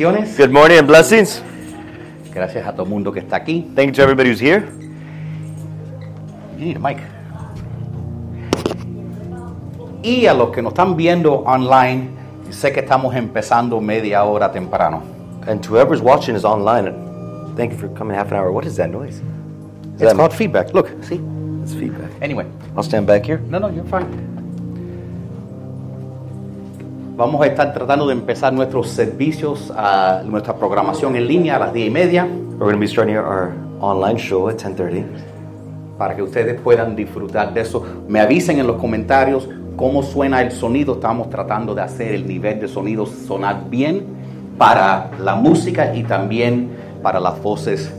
bendiciones. Good morning and blessings. Gracias a todo mundo que está aquí. Thank you to everybody who's here. You need a mic. Y a los que nos están viendo online, sé que estamos empezando media hora temprano. And to whoever's watching is online. Thank you for coming half an hour. What is that noise? Is It's that called feedback. Look, see? It's feedback. Anyway, I'll stand back here. no, no, you're fine. Vamos a estar tratando de empezar nuestros servicios, a nuestra programación en línea a las 10 y media, We're going to be starting our online show at 10:30. para que ustedes puedan disfrutar de eso. Me avisen en los comentarios cómo suena el sonido. Estamos tratando de hacer el nivel de sonido sonar bien para la música y también para las voces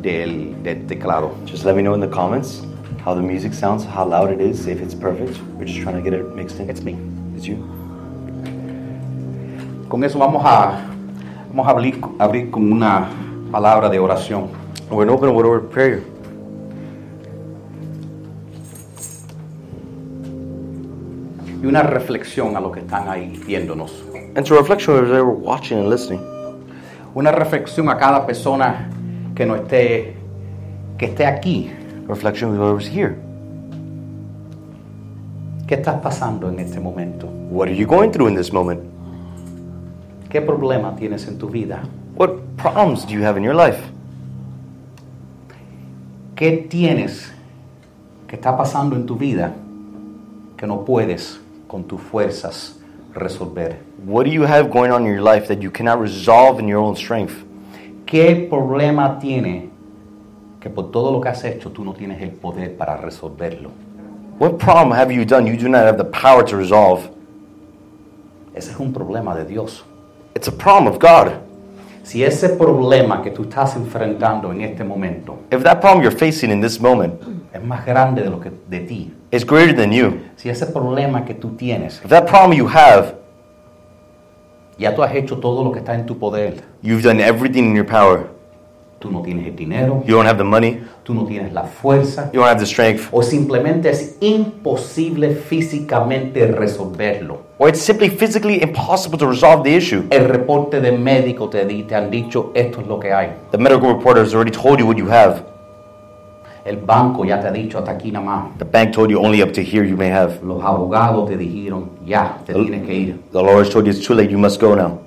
del, del teclado. Just let me know in the comments how the music sounds, how loud it is, if it's perfect. We're just trying to get it mixed in. It's me. It's you. Con eso vamos a, vamos a abrir, abrir con una palabra de oración. We're going to open with a word of prayer. y una reflexión a los que están ahí viéndonos. And to reflection of they were watching and listening. Una reflexión a cada persona que no esté que esté aquí. Reflection of whoever's here. ¿Qué estás pasando en este momento? What are you going through in this moment? ¿Qué problema tienes en tu vida? What problems do you have in your life? ¿Qué tienes que está pasando en tu vida que no puedes con tus fuerzas resolver? What do you have going on in your life that you cannot resolve in your own strength? ¿Qué problema tiene que por todo lo que has hecho tú no tienes el poder para resolverlo? What problem have you done you do not have the power to resolve? Ese es un problema de Dios. It's a problem of God. Si ese problema que tú estás enfrentando en este momento If that problem you're facing in this moment es más grande de lo que de ti, is greater than you, si ese problema que tú tienes, if that problem you have, ya tú has hecho todo lo que está en tu poder, you've done everything in your power. Tú no tienes el dinero, You don't have the money, tú no tienes la fuerza, you don't have the strength, o simplemente es imposible físicamente resolverlo. or it's simply physically impossible to resolve the issue. El reporte de médico te, di- te han dicho esto es lo que hay. The medical reporter has already told you what you have. El banco ya te ha dicho hasta aquí nada más. The bank told you only up to here you may have. Los abogados te dijeron ya, te tienes que ir. The lawyers told you it's too late, you must go now.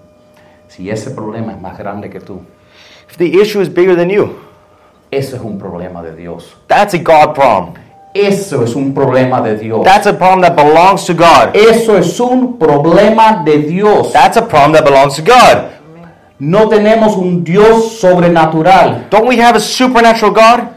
Si ese problema es más grande que tú, If the issue is bigger than you, eso es un problema de Dios. that's a God problem. Eso es un problema de Dios. That's a problem that belongs to God. Eso es un problema de Dios. That's a problem that belongs to God. No tenemos un Dios sobrenatural. Don't we have a supernatural God?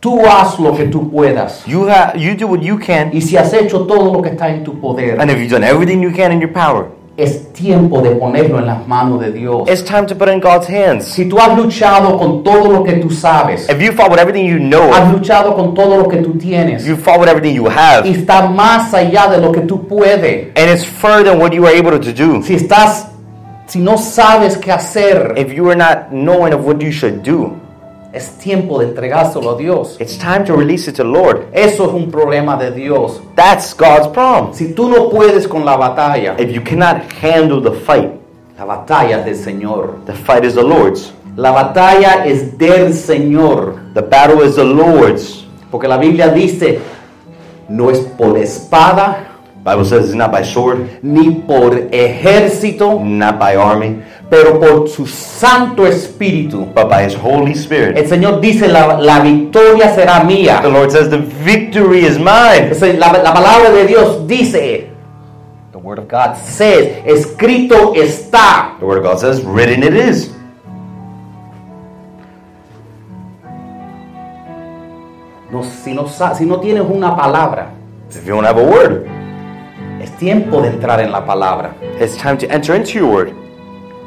Tú haz lo que tú puedas. You have you do what you can, Y si has hecho todo lo que está en tu poder, and if you've done everything you can in your power, es tiempo de ponerlo en las manos de Dios. it's time to put it in God's hands. Si tú has luchado con todo lo que tú sabes, If you fought with everything you know, has luchado con todo lo que tú tienes, you fought with everything you have, y está más allá de lo que tú puedes. and it's further than what you are able to do. Si estás, si no sabes qué hacer, If you are not knowing of what you should do, es tiempo de entregárselo a Dios. it's time to release it to the Lord. Eso es un problema de Dios. That's God's problem. Si tú no puedes con la batalla, If you cannot handle the fight, la batalla es del Señor. the fight is the Lord's. La batalla es del Señor. The battle is the Lord's. Porque la Biblia dice, no es por espada, Bible says it's not by sword, ni por ejército, not by army, pero por su Santo Espíritu. but by His Holy Spirit. El Señor dice, la, la victoria será mía. The Lord says the victory is mine. La, la palabra de Dios dice, the word of God says, escrito está. The Word of God says, written it is. No, si, no, si no tienes una palabra, If you don't have a word, es tiempo de entrar en la palabra. it's time to enter into your word.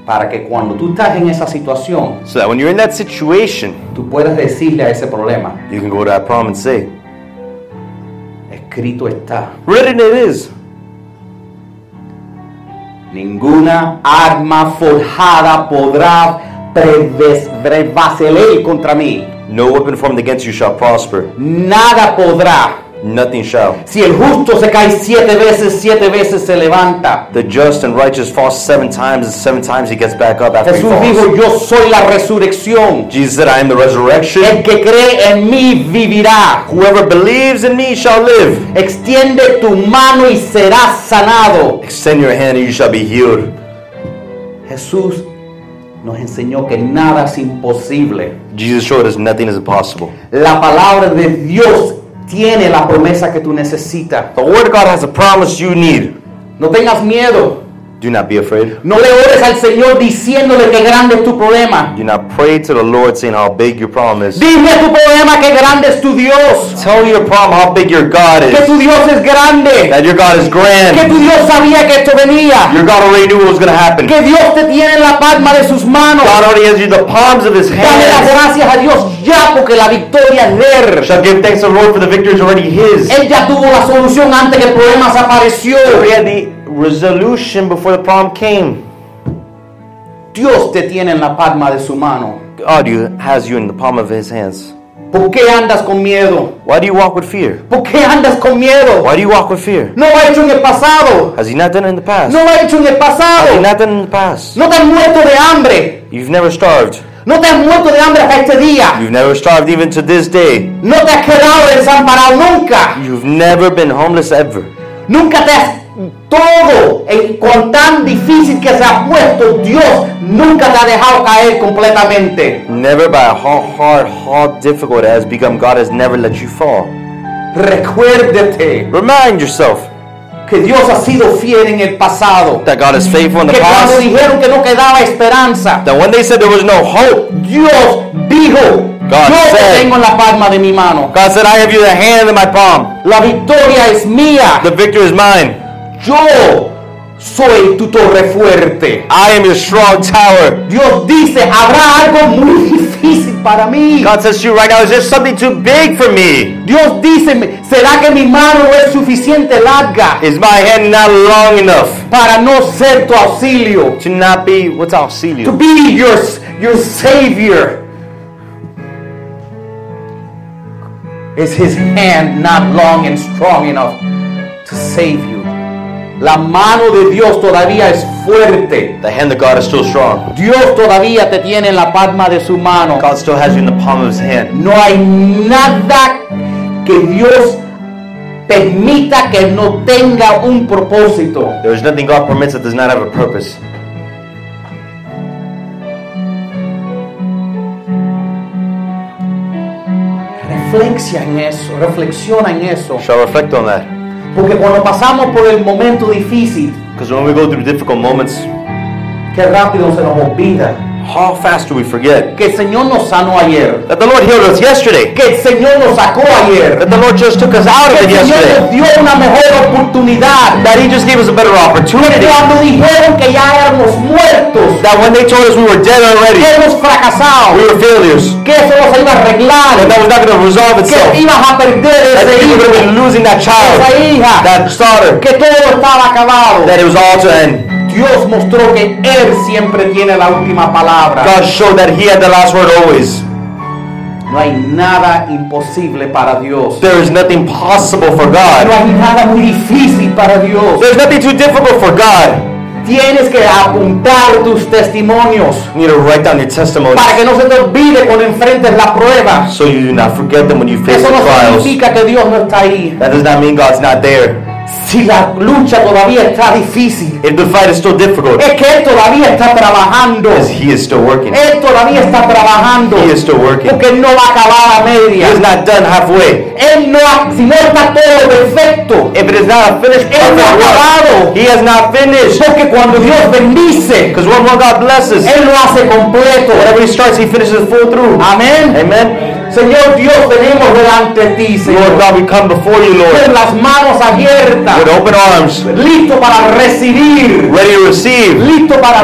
Para que cuando tú estás en esa situación, So that when you're in that situation, tú puedas decirle a ese problema, you can go to that problem and say, escrito está. written it is. Ninguna arma forjada podrá prevalecer contra mí. No weapon formed against you shall prosper. Nada podrá Nothing shall. Si el justo se cae siete veces, siete veces se levanta. The just and righteous falls seven times, and seven times he gets back up after he Jesús dijo, falls. yo soy la resurrección. Jesus said, I am the resurrection. El que cree en mí vivirá. Whoever believes in me shall live. Extiende tu mano y serás sanado. Extend your hand and you shall be healed. Jesús nos enseñó que nada es imposible. Jesus showed us nothing is impossible. La palabra de Dios tiene la promesa que tú necesitas. The Word of God has a promise you need. No tengas miedo. Do not be afraid. No le ores al Señor diciéndole que grande es tu problema. Do not pray to the Lord saying how big your problem is. Dime tu problema que grande es tu Dios. Tell your problem how big your God Que is. tu Dios es grande. That your God is Que grand. tu Dios sabía que esto venía. Your God already knew what was going to happen. Que Dios te tiene en la palma de sus manos. God already has you the palms of his Dale las hands. gracias a Dios ya porque la victoria es de él. Shall give thanks to the Lord for the victory is already his. Él ya tuvo la solución antes que el problema se apareció. The resolution before the problem came. Dios te tiene en la palma de su mano. God you, has you in the palm of his hands. ¿Por qué andas con miedo? Why do you walk with fear? ¿Por qué andas con miedo? Why do you walk with fear? No lo ha hecho en el pasado. Has he not done it in the past? No lo ha hecho en el pasado. Has he not done it in the past? No te has muerto de hambre. You've never starved. No te has muerto de hambre hasta este día. You've never starved even to this day. No te has quedado desamparado nunca. You've never been homeless ever. Nunca te has todo en, con tan difícil que se ha puesto Dios nunca te ha dejado caer completamente. Never by how hard, how difficult it has become, God has never let you fall. Recuérdate Remind yourself que Dios ha sido fiel en el pasado. that God is faithful in the Que cuando past. dijeron que no quedaba esperanza, That when they said there was no hope, Dios dijo, God yo te said- tengo en la palma de mi mano. God said, I have you the hand in my palm. La victoria es mía. The victory is mine. Yo soy tu torre fuerte. I am your strong tower. Dios dice, habrá algo muy difícil para mí. God says to you right now, is there something too big for me? Dios dice, ¿será que mi mano no es suficiente larga Is my hand not long enough para no ser tu auxilio? to not be, what's To auxilio? be your, your savior. Is his hand not long and strong enough to save you? La mano de Dios todavía es fuerte. The hand of God is still strong. Dios todavía te tiene en la palma de su mano. God still has you in the palm of his hand. No hay nada que Dios permita que no tenga un propósito. There is nothing God permits that does not have a purpose. Reflexiona en eso, reflexiona en eso. Shall reflect on that. Porque cuando pasamos por el momento difícil, Because when we go through difficult moments, qué rápido se nos olvida how fast do we forget que el Señor nos sanó ayer, that the Lord healed us yesterday? que el Señor nos sacó ayer, That the Lord just took us out of que it el Señor yesterday? nos dio una mejor oportunidad. That He just gave us a better Que opportunity? cuando dijeron que ya éramos muertos, That when they told us we were dead que already, hemos fracasado, we were failures? que eso no se iba a arreglar, That that was not going to resolve que ibas a perder That ese you were going to hijo, be losing that esa child, hija, that daughter, que todo estaba acabado. that it was all to end? Dios mostró que Él siempre tiene la última palabra. God showed that He had the last word always. No hay nada imposible para Dios. There is nothing possible for No God. hay nada muy difícil para Dios. There's nothing too difficult for God. Tienes que apuntar tus testimonios You need to write down your testimony para que no se te olvide cuando enfrentes la prueba. so you do not forget them when you face Eso the no trials. significa que Dios no está ahí. That does not mean God's not there. Si la lucha todavía está difícil, If the fight is still difficult, es que Él todavía está trabajando. because He is still working. Él todavía está trabajando. He is still working. Porque Él no va a acabar a He media. is not done halfway. Él no ha, si no está todo perfecto, If it is not finished Él no ha acabado. He has not finished. Porque cuando Dios bendice, Because when God blesses, Él lo hace completo. whatever He starts, He finishes full through. Amén. Amen. Señor Dios, venimos delante de ti, Lord Señor. God, we come before you, Lord, Con las manos abiertas, with open arms, listo para recibir, ready to receive, listo para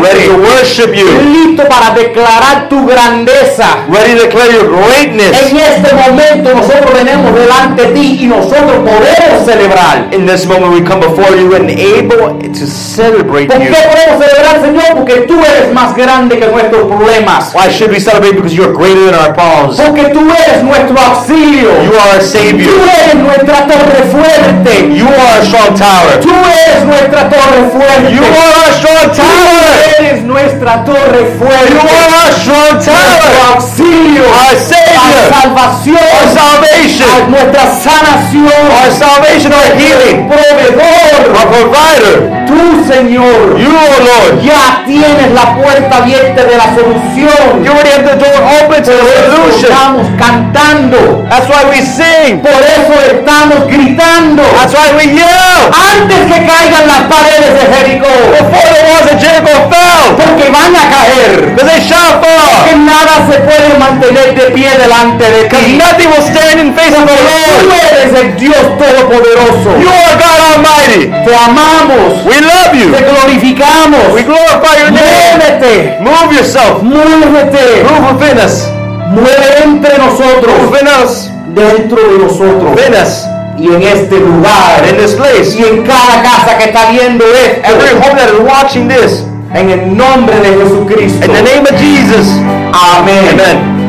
ready to worship you, listo para declarar tu grandeza. ready to declare your greatness. En este momento nosotros venimos delante de ti y nosotros podemos celebrar. In this moment, we come before you and able to celebrate ¿Por qué podemos celebrar, Señor? Porque tú eres más grande que nuestros problemas. Why should we celebrate? Because you are greater than our problems. Porque tú eres nuestro auxilio. You are our Tú Savior. eres nuestra torre fuerte. You are our strong tower. Tú eres nuestra torre fuerte. You are our strong Tú tower. eres nuestra torre fuerte. You are our strong Nuestro tower. auxilio. Our Our Savior. salvación. Our salvation. Nuestra sanación. Our salvation, our healing. proveedor. Our provider. Tú, Señor. You, O Lord. Ya tienes la puerta abierta de la solución. You already have the door open to the solution. Estamos cantando. That's why we sing. Por eso estamos gritando. That's why we yell. Antes que caigan las paredes de Jericó. Before the walls of Jericho fell. Porque van a caer. Because they shall fall. nada se puede mantener de pie delante de ti. nothing will stand in face of the Tú Lord. eres el Dios Todopoderoso. You are God Almighty. Te amamos. We love you. Te glorificamos. We glorify your name. Muévete. Move yourself. Muévete. Move within us. Mueve entre nosotros. Within us. Dentro de nosotros. Within us. Y en este lugar. In this place. Y en cada casa que está viendo esto. Every home that is watching this. En el nombre de Jesucristo. In the name of Jesus. Amén. Amen.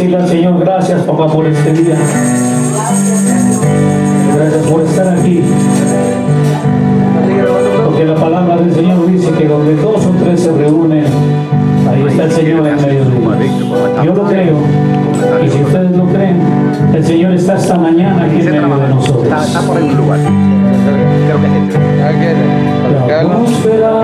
Decirle al Señor, gracias papá por este día. Gracias por estar aquí. Porque la palabra del Señor dice que donde dos o tres se reúnen, ahí está el Señor en medio de ellos. Yo lo creo. Y si ustedes lo creen, el Señor está esta mañana aquí en medio de nosotros. por ahí un lugar. Este. La atmósfera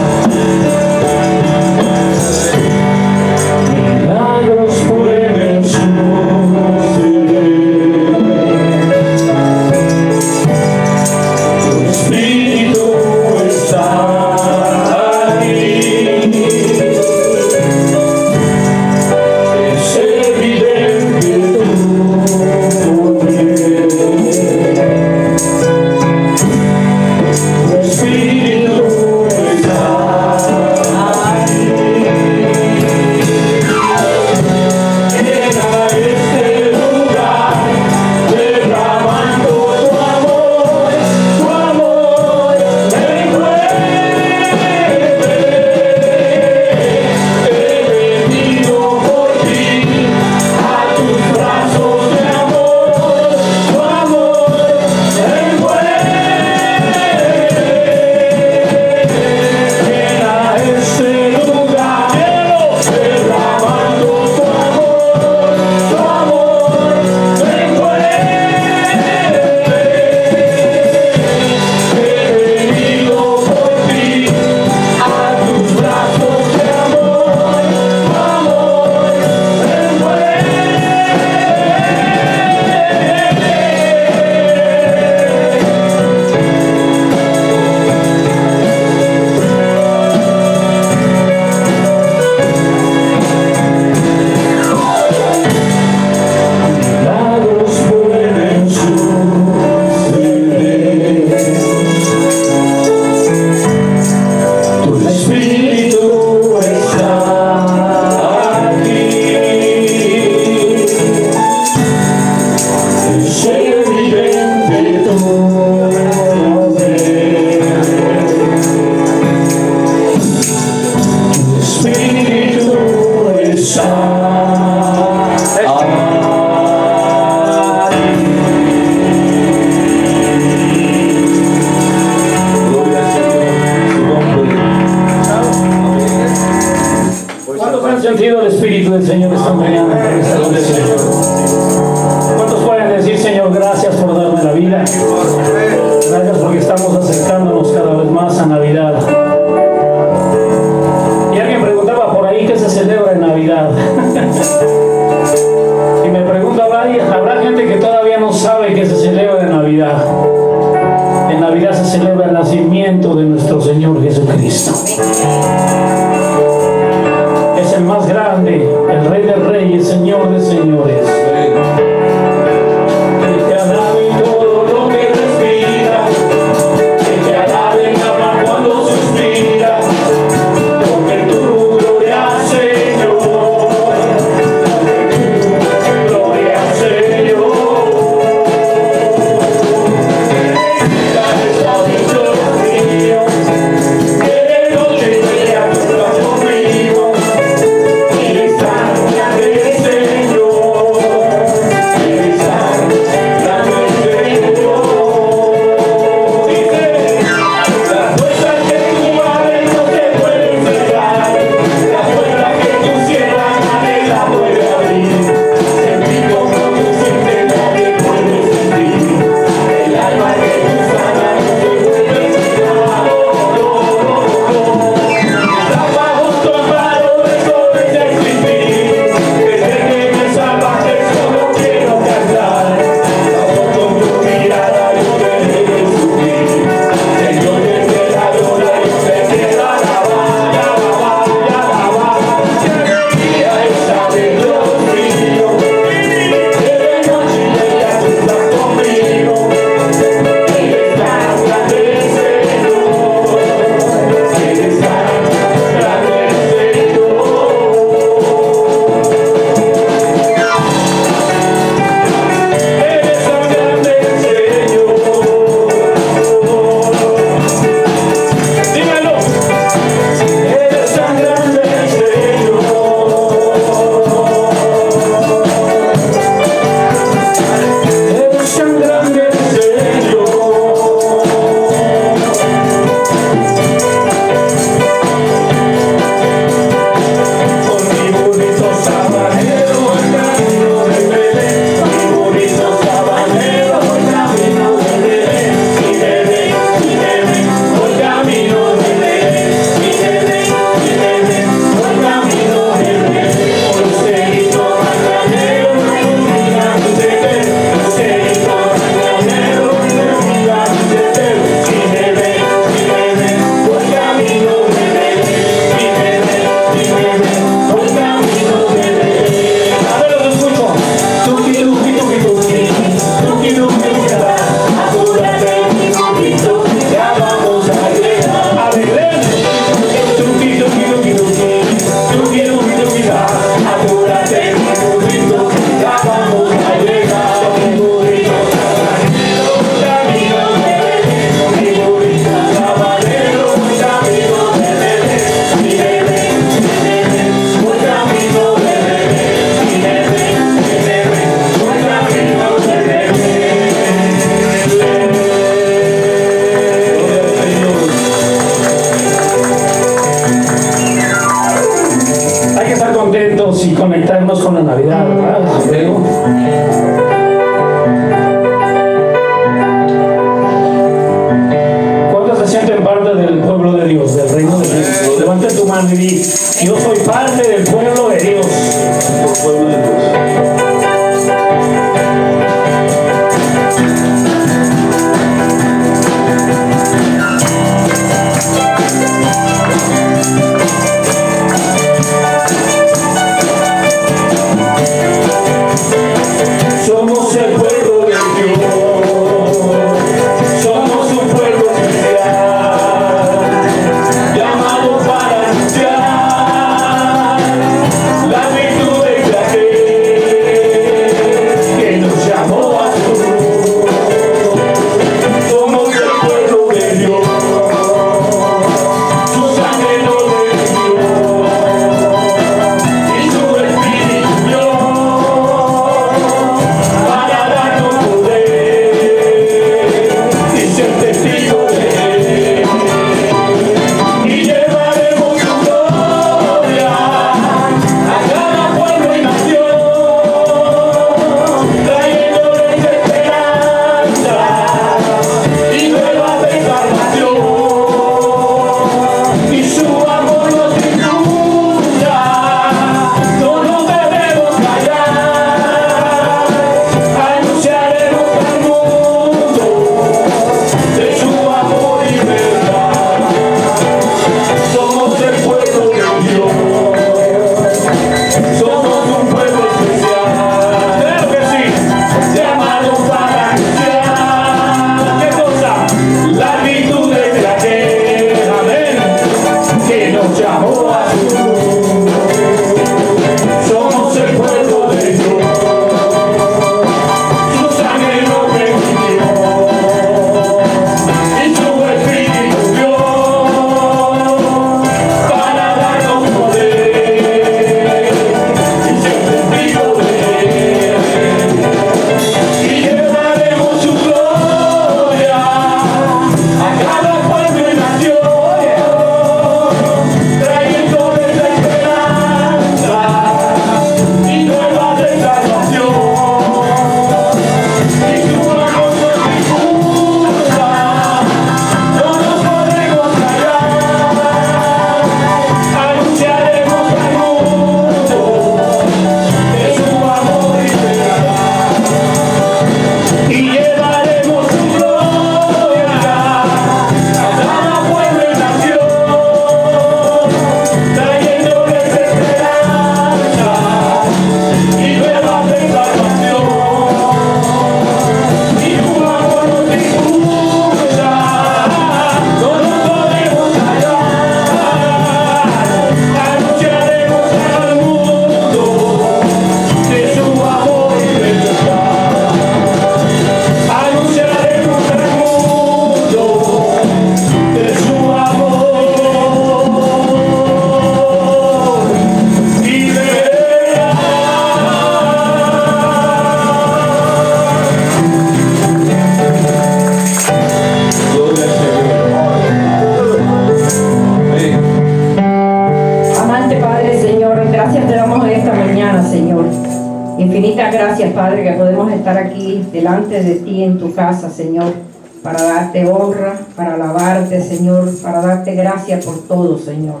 por todo, Señor.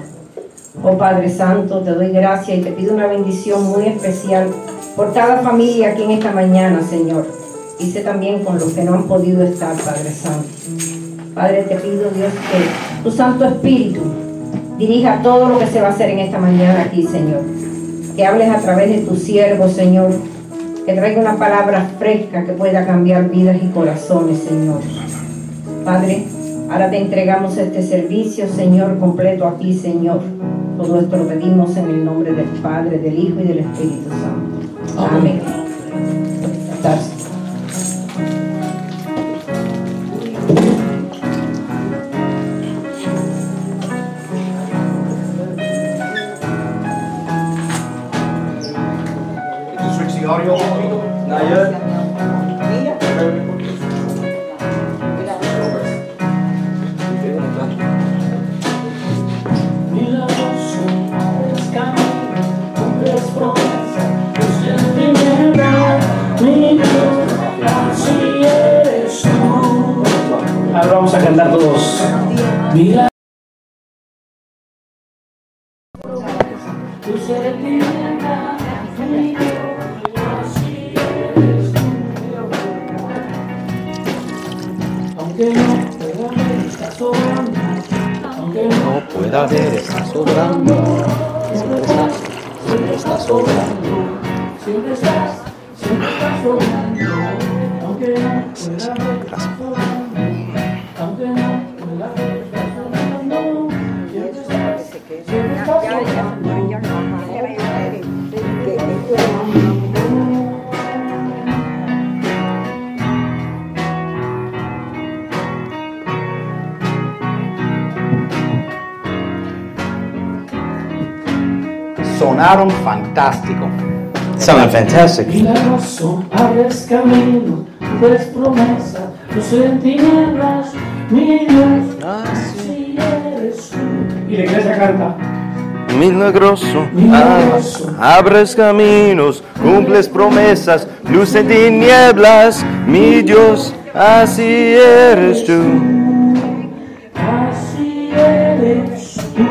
Oh Padre Santo, te doy gracias y te pido una bendición muy especial por cada familia aquí en esta mañana, Señor. Y sé también con los que no han podido estar, Padre Santo. Padre, te pido, Dios, que tu Santo Espíritu dirija todo lo que se va a hacer en esta mañana aquí, Señor. Que hables a través de tu siervo, Señor. Que traiga una palabra fresca que pueda cambiar vidas y corazones, Señor. Padre, ahora te entregamos este servicio, Señor, completo a ti, Señor. Todo esto lo pedimos en el nombre del Padre, del Hijo y del Espíritu Santo. Amén. Gracias. Mira. Sonaron fantástico. Milagroso, abres camino, des promesa, luz en tinieblas, mi Dios, así eres tú. Y la iglesia canta. Milagroso, Milagroso. ah, abres caminos, cumples promesas, luz en tinieblas, mi Dios, así eres tú. Así eres tú.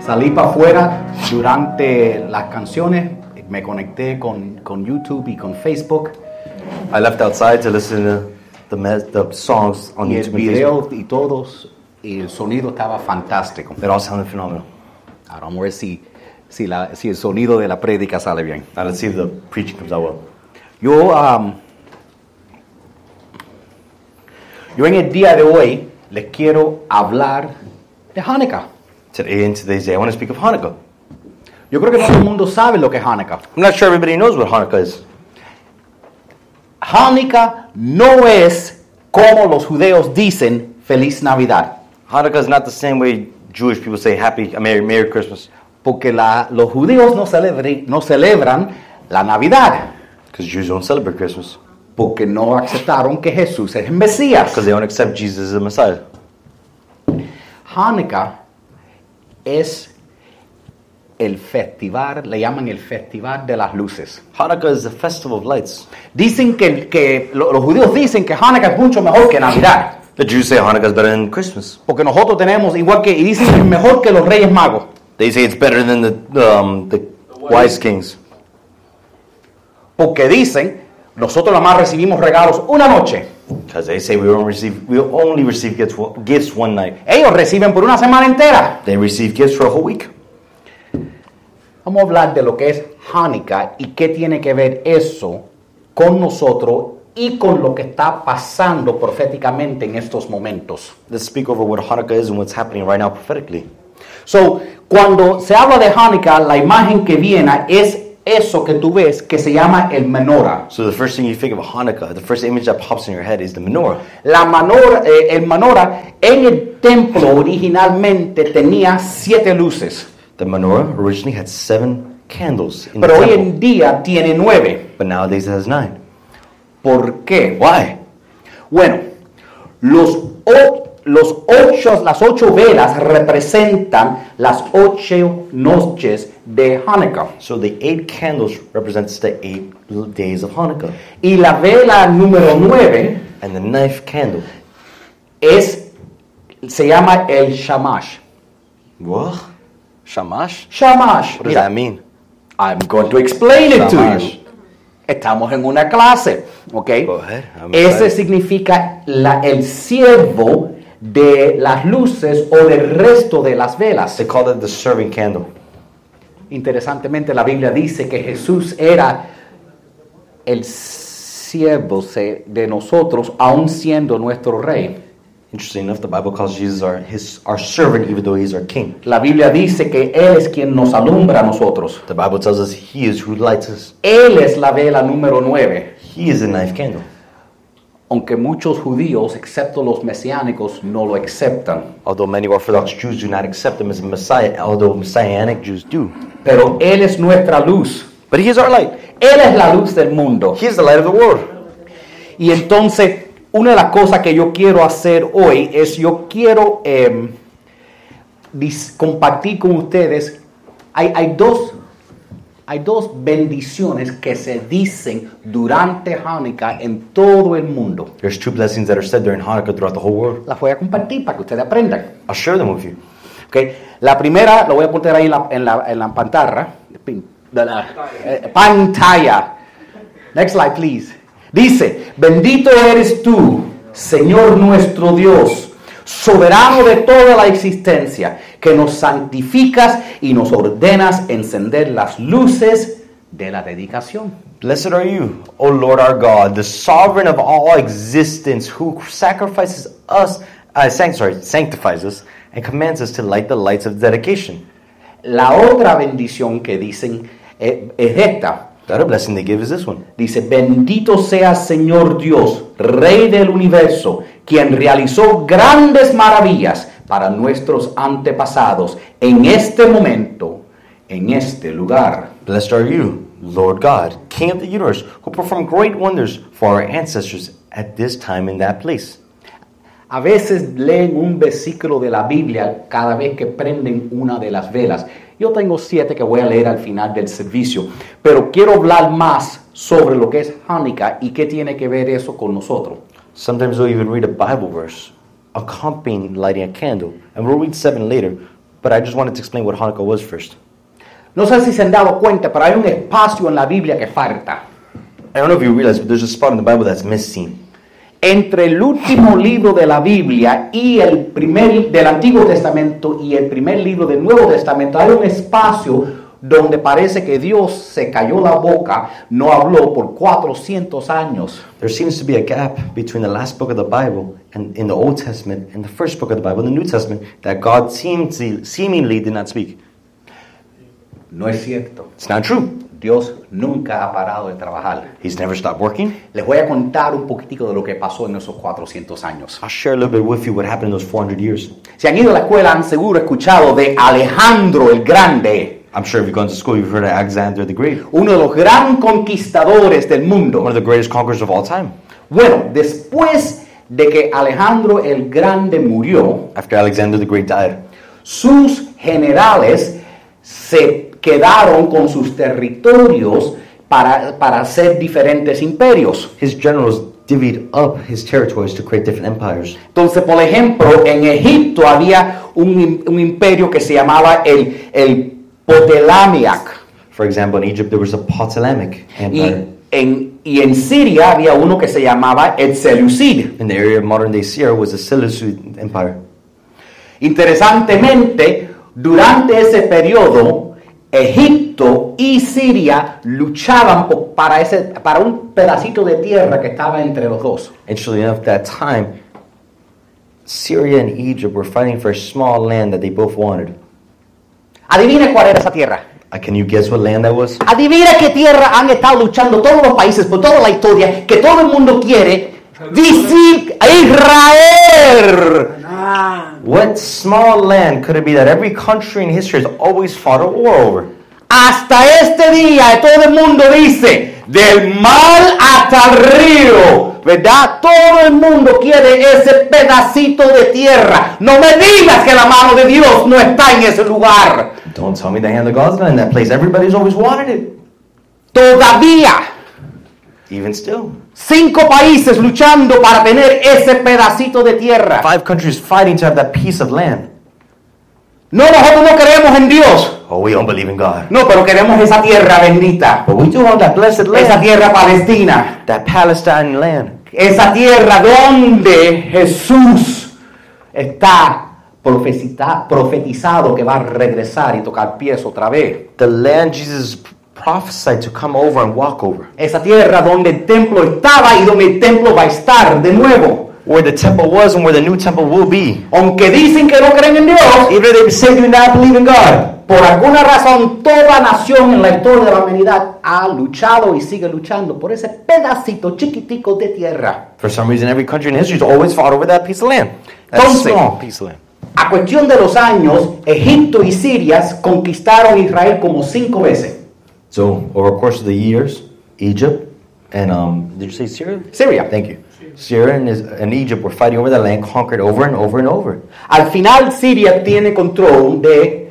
Salí para afuera durante las canciones, me conecté con, con YouTube y con Facebook I left outside to listen to the, the songs on y el YouTube Facebook. video y todos, y el sonido estaba fantástico. All sounded phenomenal. Ahora vamos a ver si, si, la- si el sonido de la prédica sale bien. Now let's see if the preaching comes out well. Yo, um, yo en el día de hoy les quiero hablar de Hanukkah. Today, in today's day, I want to speak of Hanukkah. Yo creo que todo el mundo sabe lo que es Hanukkah. I'm not sure everybody knows what Hanukkah is. Hanukkah no es como los judeos dicen feliz Navidad, Hanukkah is not the same way Jewish people say Happy, uh, Merry, Merry Christmas, porque la- los judíos no, celebri- no celebran la Navidad, because Jews don't celebrate Christmas, porque no aceptaron que Jesús es el Mesías. because they don't accept Jesus as the Messiah. Hanukkah es el festival, le llaman el festival de las luces. Hanukkah is the festival of lights. Dicen que, que lo- los judíos dicen que Hanukkah es mucho mejor que Navidad, The Jews say Hanukkah is better than Christmas. porque nosotros tenemos igual que y dicen es mejor que los Reyes Magos, They say it's better than the, um, the wise kings. porque dicen nosotros nada más recibimos regalos una noche, Because they say we only receive, we only receive gifts, one- gifts one night. ellos reciben por una semana entera. They receive gifts for a whole week. Vamos a hablar de lo que es Hanukkah y qué tiene que ver eso con nosotros y con lo que está pasando proféticamente en estos momentos. Let's speak over what Hanukkah is and what's happening right now prophetically. So, cuando se habla de Hanukkah, la imagen que viene es eso que tú ves que se llama el menorah. So the first thing you think of Hanukkah, the first image that pops in your head is the menorah. La manora- eh, el menorah en el templo originalmente tenía siete luces, The menorah originally had seven candles in pero hoy en día tiene nueve. but nowadays it has nine. ¿Por qué? Why? Bueno, los, o- los ocho, las ocho velas representan las ocho noches de Hanukkah. So the eight candles represents the eight days of Hanukkah. Y la vela número nueve And the ninth candle. es, se llama el Shamash. What? Shamash? Shamash. What does Mira, that mean? I'm going to explain it to you. Estamos en una clase, ¿ok? Ese significa la- el siervo de las luces o del resto de las velas. They call it the serving candle. Interesantemente, la Biblia dice que Jesús era el siervo de nosotros, aun siendo nuestro rey. Interesting enough, the Bible calls Jesus our his our servant, even though he's our king. La Biblia dice que Él es quien nos alumbra a nosotros. The Bible tells us he is who lights us. Él es la vela número nueve. He is the ninth candle. Aunque muchos judíos, excepto los mesiánicos, no lo aceptan. Although many Orthodox Jews do not accept him as a Messiah, although Messianic Jews do. Pero Él es nuestra luz. But he is our light. Él es la luz del mundo. He is the light of the world. Y entonces, una de las cosas que yo quiero hacer hoy es yo quiero dis- compartir con ustedes, hay, hay dos, hay dos bendiciones que se dicen durante Hanukkah en todo el mundo. There's two blessings that are said during Hanukkah throughout the whole world. Las voy a compartir para que ustedes aprendan. I'll share them with you. ¿ok? La primera, lo voy a poner ahí en la, en la, en la pantalla. De la- eh, pantalla. Next slide, please. Dice, bendito eres tú, Señor nuestro Dios, soberano de toda la existencia, que nos santificas y nos ordenas encender las luces de la dedicación. Blessed are you, O Lord our God, the sovereign of all existence, who sacrifices us, uh, sanctifies us, and commands us to light the lights of dedication. La otra bendición que dicen eh, es esta. Other blessing they give is this one. Dice, bendito sea Señor Dios, Rey del universo, quien realizó grandes maravillas para nuestros antepasados en este momento, en este lugar. Blessed are you, Lord God, King of the universe, who performed great wonders for our ancestors at this time in that place. A veces leen un versículo de la Biblia cada vez que prenden una de las velas. Yo tengo siete que voy a leer al final del servicio, pero quiero hablar más sobre lo que es Hanukkah y qué tiene que ver eso con nosotros. Sometimes we'll even read a Bible verse accompanying lighting a candle, and we'll read seven later, but I just wanted to explain what Hanukkah was first. No sé si se han dado cuenta, pero hay un espacio en la Biblia que falta. I don't know if you realize, but there's a spot in the Bible that's missing. Entre el último libro de la Biblia y el primer del Antiguo Testamento y el primer libro del Nuevo Testamento hay un espacio donde parece que Dios se cayó la boca, no habló por 400 años. There seems to be a gap between the last book of the Bible and in the Old Testament and the first book of the Bible in the New Testament that God seems to, seemingly did not speak. No es cierto. It's not true. Dios nunca ha parado de trabajar. He's never stopped working. Les voy a contar un poquitico de lo que pasó en esos 400 años. I'll share a little bit with you what happened in those 400 years. Si han ido a la escuela han seguro escuchado de Alejandro el Grande, I'm sure if you've gone to school, you've heard of Alexander the Great, uno de los gran conquistadores del mundo. one of the greatest conquerors of all time. Bueno, después de que Alejandro el Grande murió, After Alexander the Great died, sus generales se quedaron con sus territorios para, para hacer diferentes imperios. his generals divvied up his territories to create different empires. Entonces, por ejemplo, en Egipto había un, un imperio que se llamaba el, el Ptolemaic. For example, in Egypt, there was a Ptolemaic Y empire. en, y en Siria había uno que se llamaba el Seleucid. In the area of modern day Syria was the Seleucid Empire. Interesantemente, durante ese periodo, Egipto y Siria luchaban para, ese, para un pedacito de tierra que estaba entre los dos. Interestingly enough, that time, Syria and Egypt were fighting for a small land that they both wanted. Adivina cuál era esa tierra. Uh, can you guess what land that was? Adivina qué tierra han estado luchando todos los países por toda la historia, que todo el mundo quiere. Decir Israel. What small land could it be that every country in history has always fought a war over? Hasta este día todo el mundo dice, Del mar hasta el río, ¿verdad? Todo el mundo quiere ese pedacito de tierra. No me digas que la mano de Dios no está en ese lugar. Don't tell me the hand of God's not in that place. Everybody's always wanted it. Todavía. Even still. Cinco países luchando para tener ese pedacito de tierra. Five countries fighting to have that piece of land. No, nosotros no creemos en Dios. Oh, we don't believe in God. No, pero queremos esa tierra bendita. But we do want that blessed Esa land. tierra palestina. That Palestine land. Esa tierra donde Jesús está profetizado, profetizado que va a regresar y tocar pies otra vez. The land Jesus prophesied to come over and walk over. Esa tierra donde el templo estaba y donde el templo va a estar de nuevo. Where the temple was and where the new temple will be. Aunque dicen que no creen en Dios, Even they say do not believe in God. por alguna razón toda nación en la historia de la humanidad ha luchado y sigue luchando por ese pedacito chiquitico de tierra. For some reason, every country in history has always fought over that piece of land. That Entonces- piece of land. A cuestión de los años, Egipto y Siria conquistaron Israel como cinco veces. So, over the course of the years, Egypt and, um, did you say Syria? Syria. Thank you. Syria and, Is- and Egypt were fighting over that land, conquered over and over and over. Al final Siria tiene control de,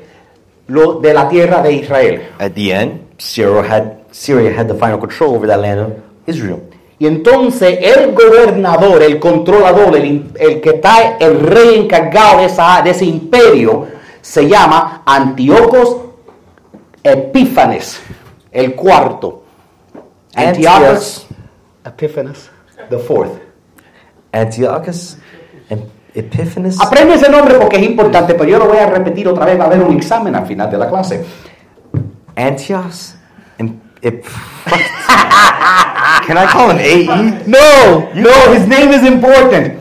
lo, de la tierra de Israel. At the end, Syria had, Syria had the final control over that land of Israel. Y entonces el gobernador, el controlador, el, el que está el rey encargado de, esa, de ese imperio, se llama Antíocos Epífanes, el cuarto. Antiochus Epiphanes, the fourth. Antiochus and Epiphanes. Aprende ese nombre porque es importante, pero yo lo voy a repetir otra vez, va a haber un examen al final de la clase. Antiochus Can I call him AE? No, no, his name is important.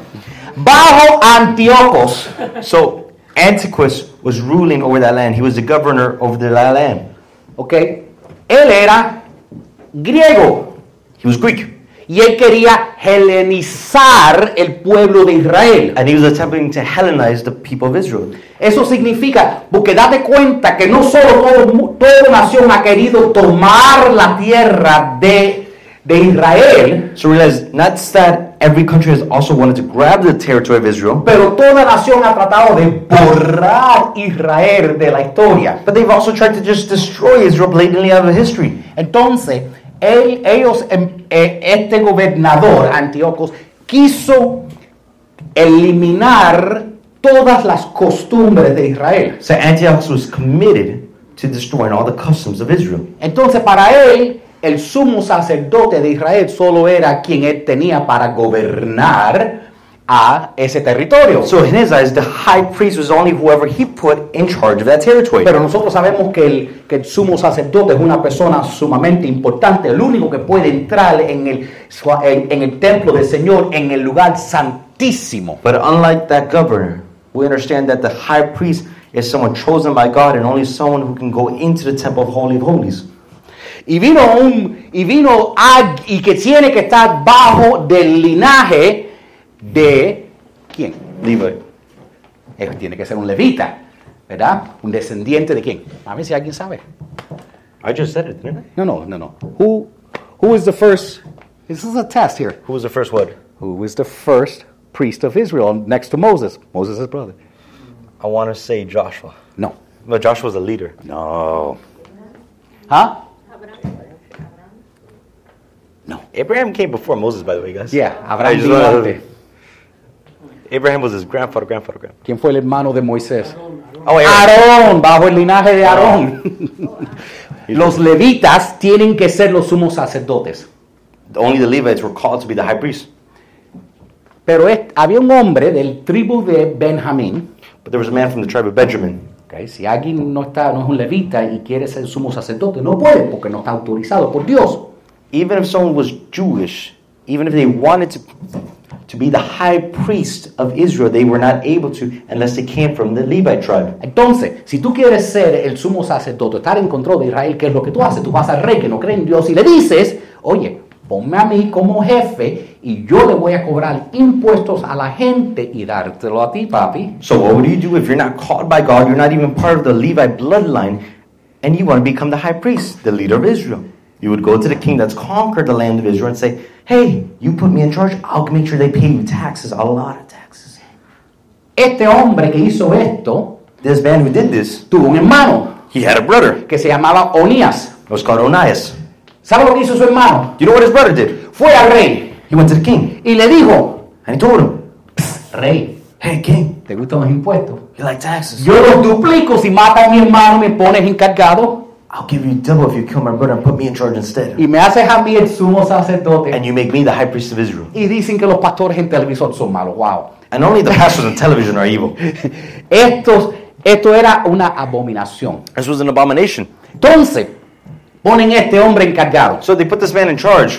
Bajo Antíocos, So Antiochus was ruling over that land. He was the governor over the land. ¿ok? Él era griego He was Greek. y él quería helenizar el pueblo de Israel. And he was attempting to Hellenize the people of Israel. Eso significa, porque date cuenta que no solo todo, toda nación ha querido tomar la tierra de, de Israel, So realize not that every country has also wanted to grab the territory of Israel, pero toda nación ha tratado de borrar Israel de la historia. but they've also tried to just destroy Israel blatantly out of history. Entonces, él- ellos, eh, este gobernador Antíocos, quiso eliminar todas las costumbres de Israel. So Antiochus was committed to destroying all the customs of Israel. Entonces, para él, el sumo sacerdote de Israel solo era quien él tenía para gobernar a ese territorio. So in his eyes, the high priest was only whoever he put in charge of that territory. Pero nosotros sabemos que el, que el sumo sacerdote es una persona sumamente importante, el único que puede entrar en el, en, en el templo del Señor, en el lugar santísimo. But unlike that governor, we understand that the high priest is someone chosen by God and only someone who can go into the temple of Holy of Holies. Y vino un, y vino ag- y que tiene que estar bajo del linaje de quién? Eh, tiene que ser un levita, ¿verdad? Un descendiente de quién? A ver si alguien sabe. I just said it, didn't I? No, no, no, no. Who, who is the first? This is a test here. Who was the first what? Who was the first priest of Israel next to Moses? Moses' brother. I want to say Joshua. No. But Joshua was a leader. No. Huh? Abraham came before Moses, by the way, guys. Yeah, Abraham vino antes. Abraham was his grandfather, grandfather, grandfather. ¿Quién fue el hermano de Moisés? Oh, Aaron. Aarón, bajo el linaje de Aarón. los levitas tienen que ser los sumos sacerdotes. Only the Levites were called to be the high priest. Pero es- había un hombre del tribu de Benjamín. But there was a man from the tribe of Benjamin. ok, Si alguien no, está, no es un levita y quiere ser sumo sacerdote, no puede porque no está autorizado por Dios. Even if someone was Jewish, even if they wanted to, to be the high priest of Israel, they were not able to unless they came from the Levite tribe. Entonces, si tú quieres ser el sumo sacerdote, estar en control de Israel, ¿qué es lo que tú haces? Tú vas al rey que no cree en Dios y le dices, oye, ponme a mí como jefe y yo le voy a cobrar impuestos a la gente y dártelo a ti, papi. So what would you do if you're not called by God, you're not even part of the Levite bloodline, and you want to become the high priest, the leader of Israel? You would go to the king that's conquered the land of Israel and say, Hey, you put me in charge, I'll make sure they pay you taxes, a lot of taxes. Este hombre que hizo esto This man who did this, tuvo un hermano he had a brother. que se llamaba Onías. It was called Onias. ¿Sabe lo que hizo su hermano? You know what his brother did? Fue al rey He went to the king y le dijo, and he told him, rey, Hey, king, ¿te gustan los impuestos? you like taxes? Yo los duplico si matan a mi hermano me pones encargado I'll give you double if you kill my brother and put me in charge instead. y me haces a mí el sumo sacerdote. And you make me the high priest of Israel. Y dicen que los pastores en televisor son malos. Wow. And only the pastors on television are evil. Estos, esto era una abominación. This was an abomination. Entonces, ponen este hombre encargado. So they put this man in charge.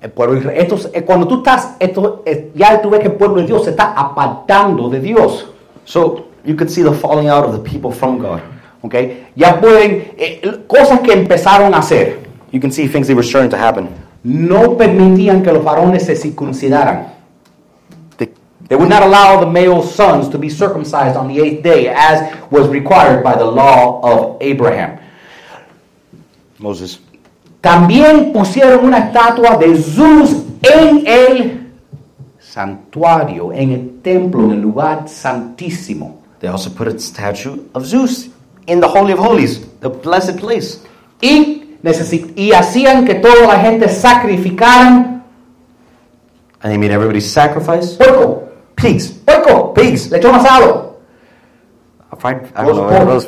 El pueblo de Israel. Esto es- eh, cuando tú estás, esto, eh, ya tú ves que el pueblo de Dios se está apartando de Dios. So you could see the falling out of the people from God. ¿Ok? Ya pueden, eh, cosas que empezaron a hacer, You can see things that were starting to happen. no permitían que los varones se circuncidaran. They, They would not allow the male sons to be circumcised on the eighth day, as was required by the law of Abraham. Moses. También pusieron una estatua de Zeus en el santuario, en el templo, en el lugar santísimo. They also put a statue of Zeus in the Holy of Holies, the blessed place. Y, y hacían que toda la gente sacrificaran And they made everybody sacrifice puerco, pigs. puerco, Pigs. lechón asado, A fried, I don't know, us.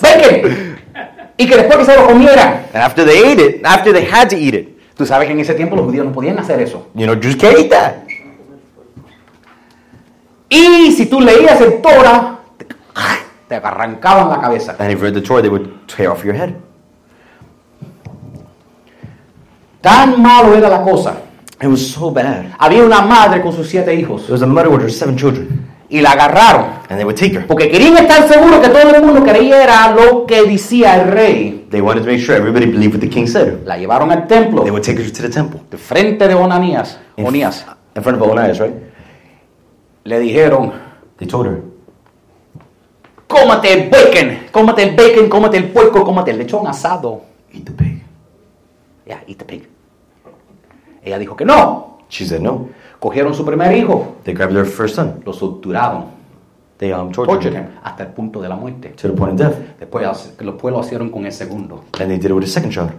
bacon. Y que después que se lo comieran. And after they ate it, after they had to eat it, Tú sabes que en ese tiempo los judíos no podían hacer eso. you know, Jews can't eat that. Y si tú leías el Torah, te, arrancaban la cabeza. And if you read the Torah, they would tear off your head. Tan malo era la cosa. It was so bad. Había una madre con sus siete hijos There was a mother with her seven children, y la agarraron and they would take her. porque querían estar seguros que todo el mundo creyera lo que decía el rey. They wanted to make sure everybody believed what the king said. La llevaron al templo They would take her to the temple. de frente de Onanías. In, Onías. in front of Onias, right? Le dijeron, They told her, cómate el bacon, cómate el bacon, cómate el puerco, cómate el lechón asado. eat the pig. Ya, eat the pig. Ella dijo que no. She said no. Cogieron su primer hijo, They grabbed their first son. lo torturaron, They um, tortured tortured him hasta el punto de la muerte. to the point of death. Después, después lo hicieron con el segundo. And they did it with a second child.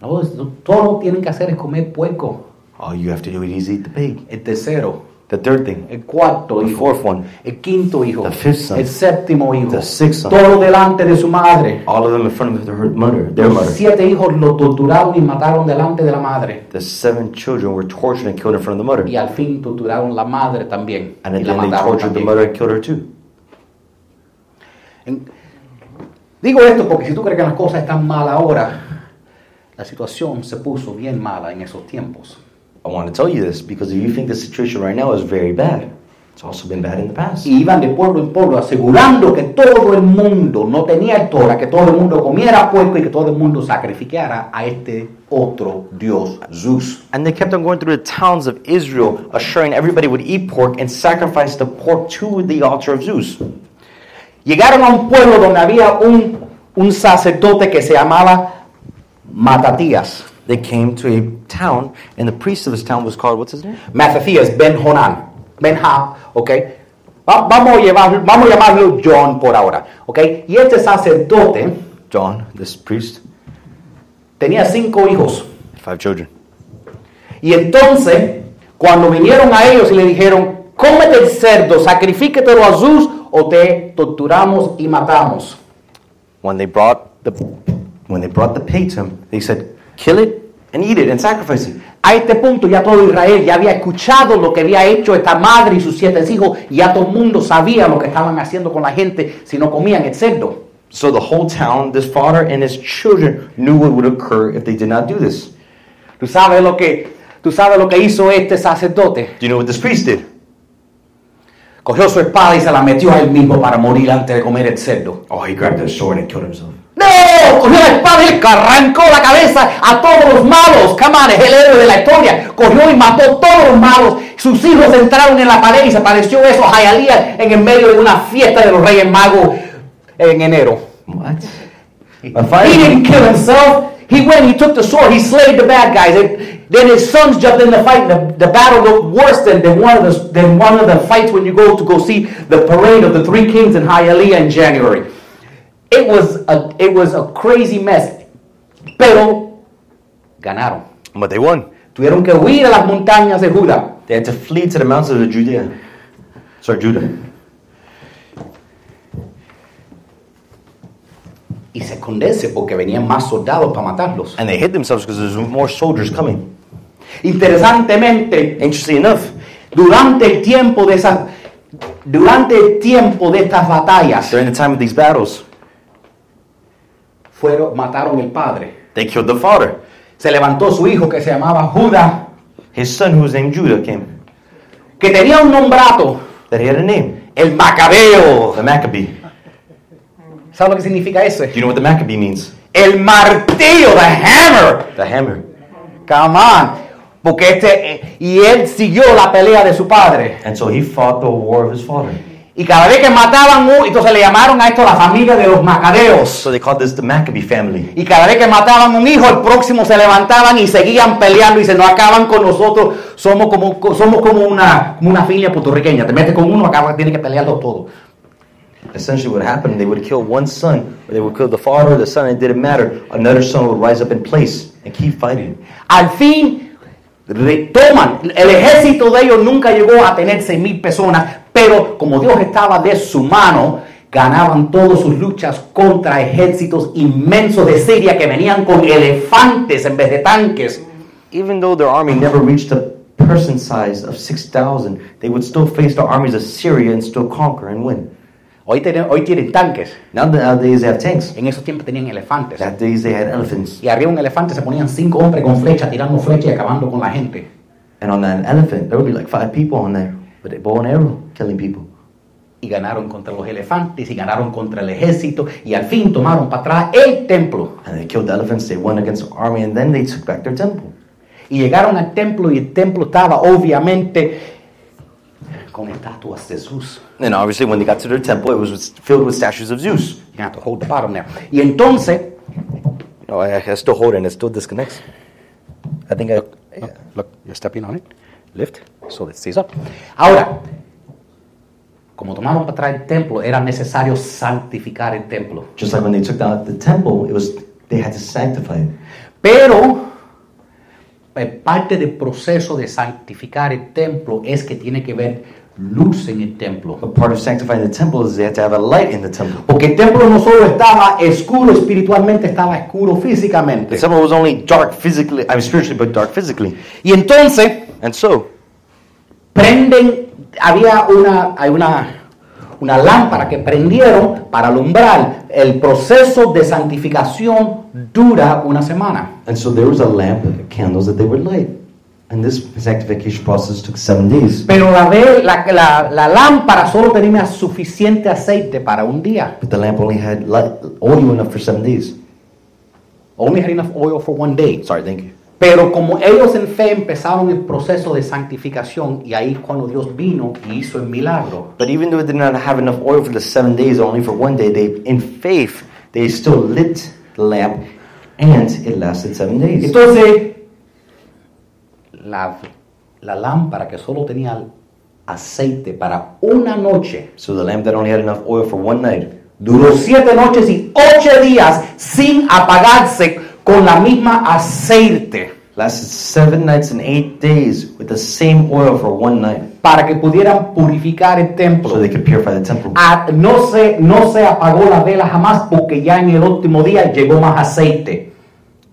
No, todo lo que tienen que hacer es comer puerco. All you have to do is eat the pig. El tercero, The third thing, el cuarto the hijo, fourth one, el quinto hijo, The fifth son. el séptimo hijo, The sixth son. todo delante de su madre. all of them in front of their mother, their Los mother. siete hijos lo torturaron y mataron delante de la madre. The seven children were tortured and killed in front of the mother. Y al fin torturaron la madre también. And y then la they tortured the también. mother and killed her too. En- Digo esto porque si tú crees que las cosas están mal ahora, la situación se puso bien mala en esos tiempos. I want to tell you this because if you think the situation right now is very bad, it's also been bad in the past. Y iban de pueblo en pueblo asegurando que todo el mundo no tenía el Torah, que todo el mundo comiera puerco y que todo el mundo sacrificara a este otro Dios, Zeus. And they kept on going through the towns of Israel, assuring everybody would eat pork and sacrifice the pork to the altar of Zeus. Llegaron a un pueblo donde había un, un sacerdote que se llamaba Matatías. They came to a town, and the priest of this town was called, what's his name? Matatías, Ben Jonan. Ben Ha, okay? Va- vamos, a llevar, vamos a llamarlo John por ahora, okay? Y este sacerdote John, this priest, tenía cinco hijos. five children. Y entonces, cuando vinieron a ellos y le dijeron, cómete el cerdo, sacrifíquetelo a Zeus o te torturamos y matamos. When they brought the when they brought the pig to him, they said, "Kill it and eat it and sacrifice it." A este punto ya todo Israel ya había escuchado lo que había hecho esta madre y sus siete hijos, y ya todo el mundo sabía lo que estaban haciendo con la gente si no comían el cerdo. So the whole town, this father and his children, knew what would occur if they did not do this. ¿Tú sabes lo que, tú sabes lo que hizo este sacerdote? Do you know what this priest did? Cogió su espada y se la metió a él mismo para morir antes de comer el cerdo. Oh, he grabbed his sword and killed himself. ¡No! Cogió la espada y arrancó la cabeza a todos los malos. Come on, es el héroe de la historia. Cogió y mató a todos los malos. Sus hijos entraron en la pared y se pareció eso Jayalía en el medio de una fiesta de los Reyes Magos en enero. What? He didn't kill himself. He went, he took the sword, he slayed the bad guys. And then his sons jumped in the fight. The, the battle looked worse than, than, one of the, than one of the fights when you go to go see the parade of the three kings in Hialeah in January. It was a, it was a crazy mess. Pero ganaron. But they won. Tuvieron que huir a las montañas de Judá. They had to flee to the mountains of Judea. Sorry, Judah. Y se esconderse porque venían más soldados para matarlos. And they hid themselves because there's more soldiers coming. Interesantemente, Interestingly enough, durante el tiempo de esas, durante el tiempo de estas batallas, during the time of these battles, fueron, mataron el padre. they killed the father. Se levantó su hijo que se llamaba Judá, His son, who was named Judah, came. que tenía un nombrato, That he had a name. el Macabeo. The Maccabee. ¿Sabes lo que significa eso? Do you know what the Maccabee means? El martillo, the hammer. The hammer. Come on. Porque este, eh, y él siguió la pelea de su padre. And so he fought the war of his father. Y cada vez que mataban uno, entonces le llamaron a esto la familia de los macabeos. So they called this the Maccabee family. Y cada vez que mataban un hijo, el próximo se levantaban y seguían peleando y se no acaban con nosotros. Somos como, somos como una, como una familia puertorriqueña. Te metes con uno, acaba, tienes que pelearlos todos. Essentially, what happened, they would kill one son, or they would kill the father, the son, it didn't matter. Another son would rise up in place and keep fighting. Al fin retoman. El ejército de ellos nunca llegó a tener seis mil personas, pero como Dios estaba de su mano, ganaban todas sus luchas contra ejércitos inmensos de Siria que venían con elefantes en vez de tanques. Even though their army never reached a person size of 6,000, they would still face the armies of Syria and still conquer and win. Hoy tienen, hoy tienen tanques. Now, nowadays they have tanks. En esos tiempos tenían elefantes. Nowadays they had elephants. Y arriba un elefante se ponían cinco hombres con flechas, tirando flechas y acabando con la gente. And on an elephant, there would be like five people on there with a bow and arrow killing people. Y ganaron contra los elefantes y ganaron contra el ejército y al fin tomaron para atrás el templo. And they killed the elephants, they won against the army, and then they took back their temple. Y llegaron al templo y el templo estaba obviamente con estatuas de Zeus. And obviously, when they got to their temple, it was filled with statues of Zeus. You have to hold the bottom there. Y entonces, No, I, I still hold it and it still disconnects. I think I. look, you're stepping on it. Lift, so it stays up. Ahora, como tomaron para atrás el templo, era necesario santificar el templo. Just like when they took down the temple, it was they had to sanctify it. Pero eh, parte del proceso de santificar el templo es que tiene que ver luz en el templo. But part of sanctifying the temple is they had to have a light in the temple. Porque el templo no solo estaba oscuro espiritualmente, estaba oscuro físicamente. The temple was only dark physically, I mean spiritually, but dark physically. Y entonces And so, prenden, había una, hay una, una lámpara que prendieron para alumbrar. El proceso de santificación dura una semana. and so there was a lamp, candles that they would light, and this sanctification process took seven days. Pero la, ve- la, la, la lámpara solo tenía suficiente aceite para un día. But the lamp only had light, oil enough for seven days. Only had enough oil for one day. Sorry, thank you. Pero como ellos en fe empezaron el proceso de santificación y ahí cuando Dios vino y hizo el milagro. But even though it did not have enough oil for the seven days, only for one day, they, in faith, they still lit the lamp, and it lasted seven days. Entonces, la, la lámpara que solo tenía aceite para una noche, So the lamp that only had enough oil for one night duró siete noches y ocho días sin apagarse con la misma aceite lasted seven nights and eight days with the same oil for one night, para que pudieran purificar el templo. so they could purify the temple. Ah, no, se, no se apagó la vela jamás porque ya en el último día llegó más aceite.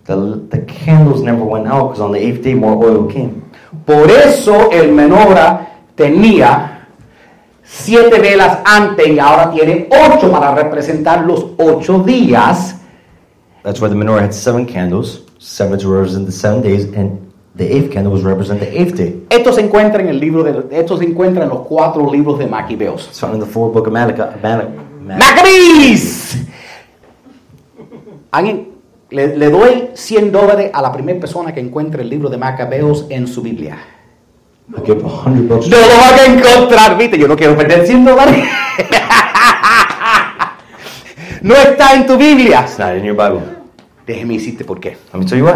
The, the candles never went out because on the eighth day more oil came. Por eso el menorá tenía siete velas antes y ahora tiene ocho para representar los ocho días. That's why the menorah had seven candles, seven to represent the seven days, and the eighth candle was represent the eighth day. Esto se encuentra en el libro de esto se encuentra en los cuatro libros de Maquiveos. It's found in the fourth book of Malachi. ¡Maccabees! Alguien, le, le doy 100 dólares a la primera persona que encuentre el libro de Macabeos en su Biblia. I give a hundred bucks. No lo van a encontrar, viste, yo no quiero perder 100 dólares. no está en tu Biblia. It's not in your Bible. Déjeme decirte por qué. Let me tell you why.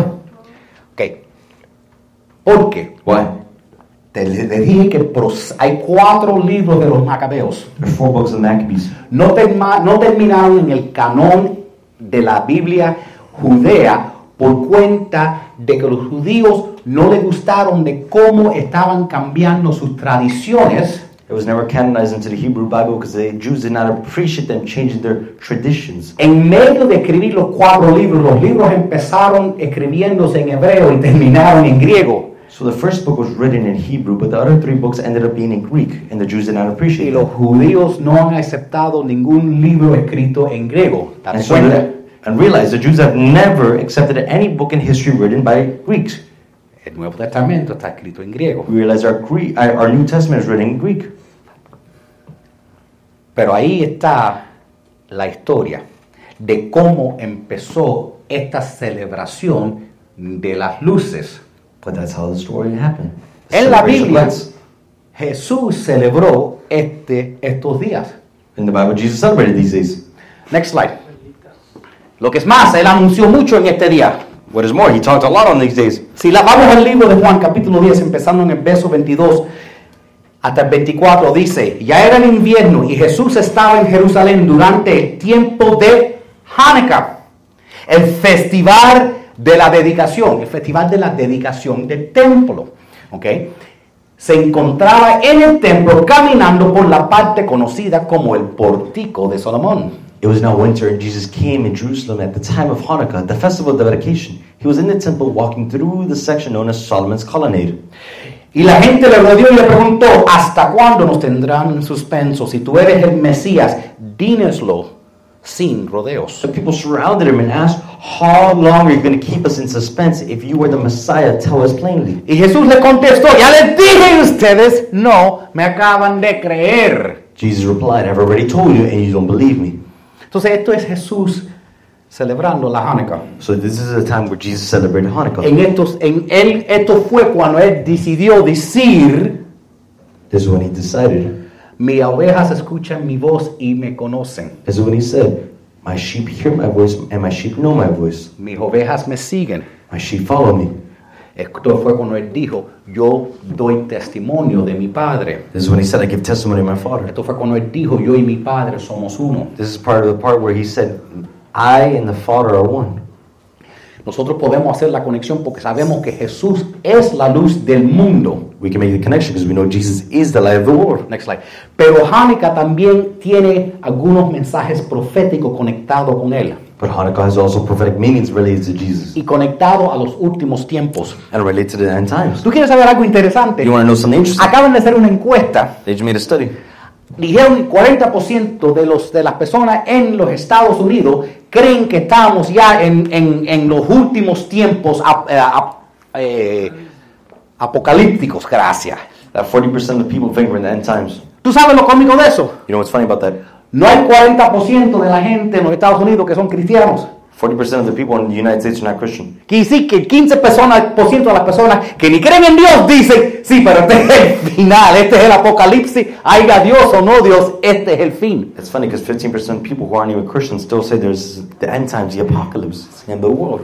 Ok. Porque Why? te le te dije que pros- hay cuatro libros de los macabeos. There are four books of Maccabees. No, terma- no terminaron en el canón de la Biblia judea por cuenta de que los judíos no les gustaron de cómo estaban cambiando sus tradiciones It was never canonized into the Hebrew Bible because the Jews did not appreciate them changing their traditions. En medio de escribir los cuatro libros, los libros empezaron escribiéndose en hebreo y terminaron en griego. So the first book was written in Hebrew, but the other three books ended up being in Greek, and the Jews did not Y appreciate los it. judíos no han aceptado ningún libro escrito en griego. And, ¿Te so the- and realize the Jews have never accepted any book in history written by Greeks. El Nuevo Testamento está escrito en griego. We realize our, Greek, our New Testament is written in Greek. Pero ahí está la historia de cómo empezó esta celebración de las luces. But that's how the story happened. En la Biblia. Jesús celebró este, estos días. In the Bible, Jesus celebrated these days. Next slide. Lo que es más, él anunció mucho en este día. What is more, he talked a lot on these days. Si la vamos al libro de Juan, capítulo 10, empezando en el verso 22 hasta el 24, dice, ya era el invierno y Jesús estaba en Jerusalén durante el tiempo de Hanukkah, el festival de la dedicación, el festival de la dedicación del templo. ¿ok? Se encontraba en el templo caminando por la parte conocida como el portico de Salomón. It was now winter, and Jesus came in Jerusalem at the time of Hanukkah, the festival of dedication. He was in the temple walking through the section known as Solomon's Colonnade. Y la gente le rodeó y le preguntó, ¿hasta cuándo nos tendrán en suspenso? Si tú eres el Mesías, díneslo sin rodeos. The people surrounded him and asked, How long are you going to keep us in suspense? If you were the Messiah, tell us plainly. Y Jesús le contestó, ya les dije ustedes, no me acaban de creer. Jesus replied, I've already told you, and you don't believe me. Entonces esto es Jesús celebrando la Hanukkah. So this is a time where Jesus celebrated Hanukkah. En estos, en él, esto fue cuando él decidió decir, This is when he decided. mis ovejas escuchan mi voz y me conocen. This is when he said, My sheep hear my voice, and my sheep know my voice. Mis ovejas me siguen. My sheep follow me. Esto fue cuando él dijo, yo doy testimonio de mi Padre. This is when he said, I give testimony of my Father. Esto fue cuando él dijo, yo y mi Padre somos uno. This is part of the part where he said, I and the Father are one. Nosotros podemos hacer la conexión porque sabemos que Jesús es la luz del mundo. We can make the connection because we know Jesus is the light of the world. Next slide. Pero Hanukkah también tiene algunos mensajes proféticos conectados con él But Hanukkah has also prophetic meanings related to Jesus y conectados a los últimos tiempos. and related to the end times. ¿Tú quieres saber algo interesante? You want to know something interesting? Acaban de hacer una encuesta. They just made a study. Dijeron que 40% de, los, de las personas en los Estados Unidos creen que estamos ya en, en- en los últimos tiempos ap- eh, ap- eh, apocalípticos. Gracias. That 40% of people think we're in the end times. ¿Tú sabes lo cómico de eso? You know what's funny about that? No hay 40% de la gente en los Estados Unidos que son cristianos. 40% of the people in the United States are not Christian. Quiere decir que el 15% personas- por ciento de las personas que ni creen en Dios dicen, sí, pero este es el final, este es el apocalipsis, haya Dios o no Dios, este es el fin. It's funny because 15% of people who aren't even Christians still say there's the end times, the apocalypse, of the world.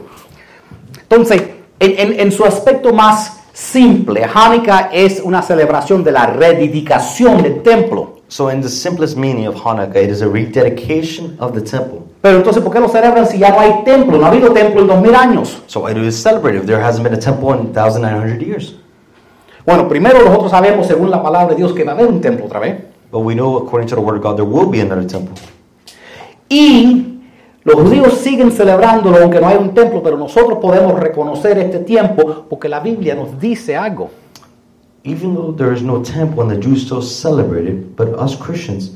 Entonces, en, en- en su aspecto más simple, Hanukkah es una celebración de la rededicación del templo. So, in the simplest meaning of Hanukkah, it is a rededication of the temple. Pero entonces, ¿por qué lo celebran si ya no hay templo? No ha habido templo en 2000 años. So, why do we celebrate if there hasn't been a temple in 1,900 years? Bueno, primero nosotros sabemos, según la palabra de Dios, que va a haber un templo otra vez. But we know, according to the Word of God, there will be another temple. Y los judíos siguen celebrándolo aunque no hay un templo, pero nosotros podemos reconocer este tiempo porque la Biblia nos dice algo. Even though there is no temple and the Jews still celebrate it, but us Christians,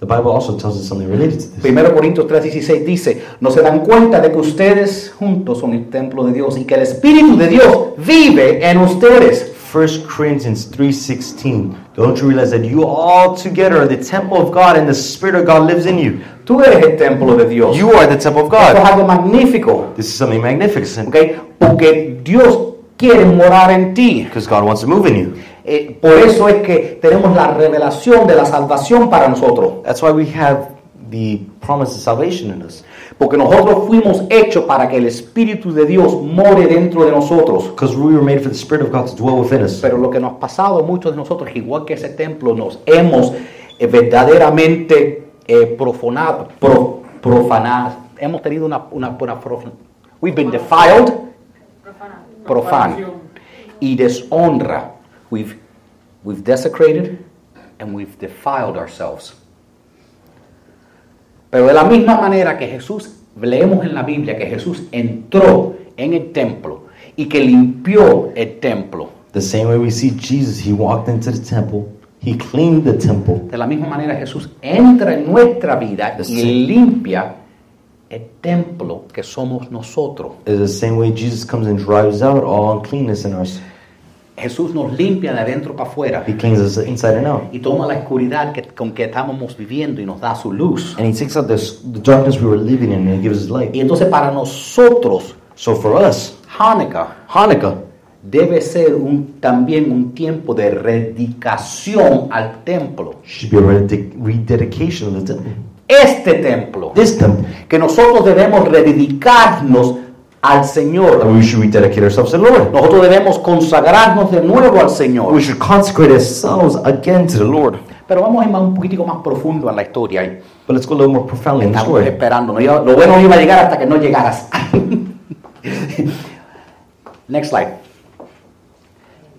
the Bible also tells us something related to this. 1 Corintios 3:16 dice, no se dan cuenta de que ustedes juntos son el templo de Dios y que el Espíritu de Dios vive en ustedes. 1 Corinthians 3.16 Don't you realize that you all together are the temple of God and the Spirit of God lives in you? Tú eres el templo de Dios. You are the temple of Esto es God. algo magnífico, This is something magnificent Okay? Porque Dios quiere morar en ti. because God wants to move in you. Eh, por eso es que tenemos la revelación de la salvación para nosotros. That's why we have the promise of salvation in us. Porque nosotros fuimos hechos para que el Espíritu de Dios more dentro de nosotros. Because we were made for the Spirit of God to dwell within us. Pero lo que nos ha pasado, muchos de nosotros, igual que ese templo, nos hemos eh, verdaderamente eh, profanado, pro- profanado. Hemos tenido una, una, una profan- We've been defiled, profan, y deshonra. We've, we've desecrated and we've defiled ourselves. Pero de la misma manera que Jesús, leemos en la Biblia que Jesús entró en el templo y que limpió el templo. The same way we see Jesus, he walked into the temple, he cleaned the temple. De la misma manera Jesús entra en nuestra vida y limpia el templo que somos nosotros. It's the same way Jesus comes and drives out all uncleanness in us. Jesús nos limpia de adentro para afuera He cleans us inside and out. y toma la oscuridad que, con que estábamos viviendo y nos da su luz. And he takes out this, the darkness we were living in and he gives us light. Y entonces para nosotros, So for us, Hanukkah Hanukkah debe ser un, también un tiempo de dedicación al templo. should be a rededic- rededication of the temple. Este templo, This temple, que nosotros debemos dedicarnos al and Señor. we should rededicate ourselves to the Lord. Nosotros debemos consagrarnos de nuevo al Señor. We should consecrate ourselves again to the Lord. Pero vamos a ir más- un poquitico más profundo en la historia. But let's go a little more profoundly in the story. esperando. ¿no? Lo bueno no iba a llegar hasta que no llegaras. Next slide.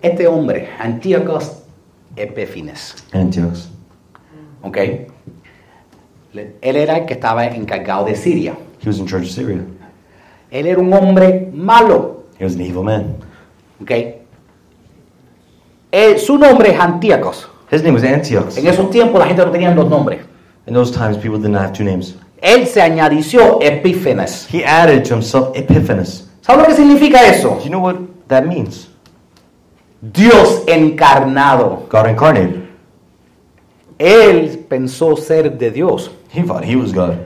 Este hombre, Antíocos Epífanes, Antiochus. ¿ok? Le- Él era el que estaba encargado de Siria. He was in charge of Syria. Él era un hombre malo, He was an evil man. ¿ok? Eh, su nombre es Antíocos. His name was Antiochus. En esos tiempos la gente no tenía dos nombres. In those times, people did not have two names. Él se añadió Epífanes. He added to himself Epiphanes. ¿Sabe lo que significa eso? Do you know what that means? Dios encarnado. God incarnated. Él pensó ser de Dios. He thought he was God.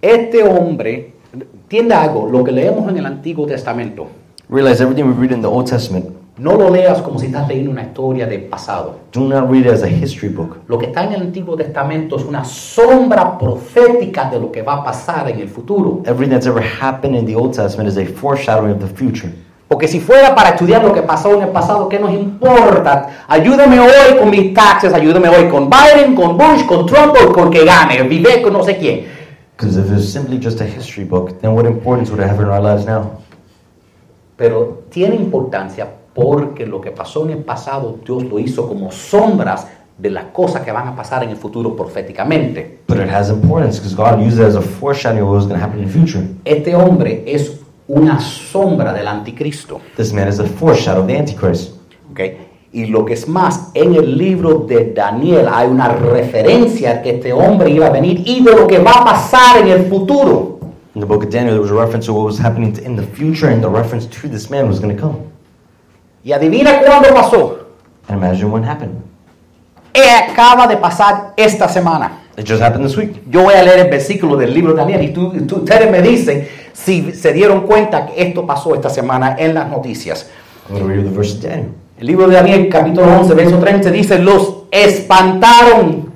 Este hombre, entienda algo, lo que leemos en el Antiguo Testamento, Realize everything we read in the Old Testament, no lo leas como si estás leyendo una historia del pasado. do not read it as a history book. Lo que está en el Antiguo Testamento es una sombra profética de lo que va a pasar en el futuro. Everything that's ever happened in the Old Testament is a foreshadowing of the future. Porque si fuera para estudiar lo que pasó en el pasado, ¿qué nos importa? Ayúdame hoy con mis taxes, ayúdame hoy con Biden, con Bush, con Trump o con que gane, vive con no sé quién. Because if it's simply just a history book, then what importance would it have in our lives now? Pero tiene importancia porque lo que pasó en el pasado Dios lo hizo como sombras de las cosas que van a pasar en el futuro proféticamente. But it has importance because God used it as a foreshadowing of what's going to happen in the future. Este hombre es una sombra del anticristo. This man is a foreshadow of the Antichrist. ¿ok? Y lo que es más, en el libro de Daniel hay una referencia que este hombre iba a venir y de lo que va a pasar en el futuro. In the book of Daniel, there was a reference to what was happening in the future, and the reference to this man was going to come. Y adivina cuándo pasó. And imagine what happened. Eh, acaba de pasar esta semana. It just happened this week. Yo voy a leer el versículo del libro de Daniel y tú, tú- ustedes me dicen si se dieron cuenta que esto pasó esta semana en las noticias. I'm going to read the verse of Daniel. El libro de Daniel, capítulo 11, verso 30, dice, los espantaron,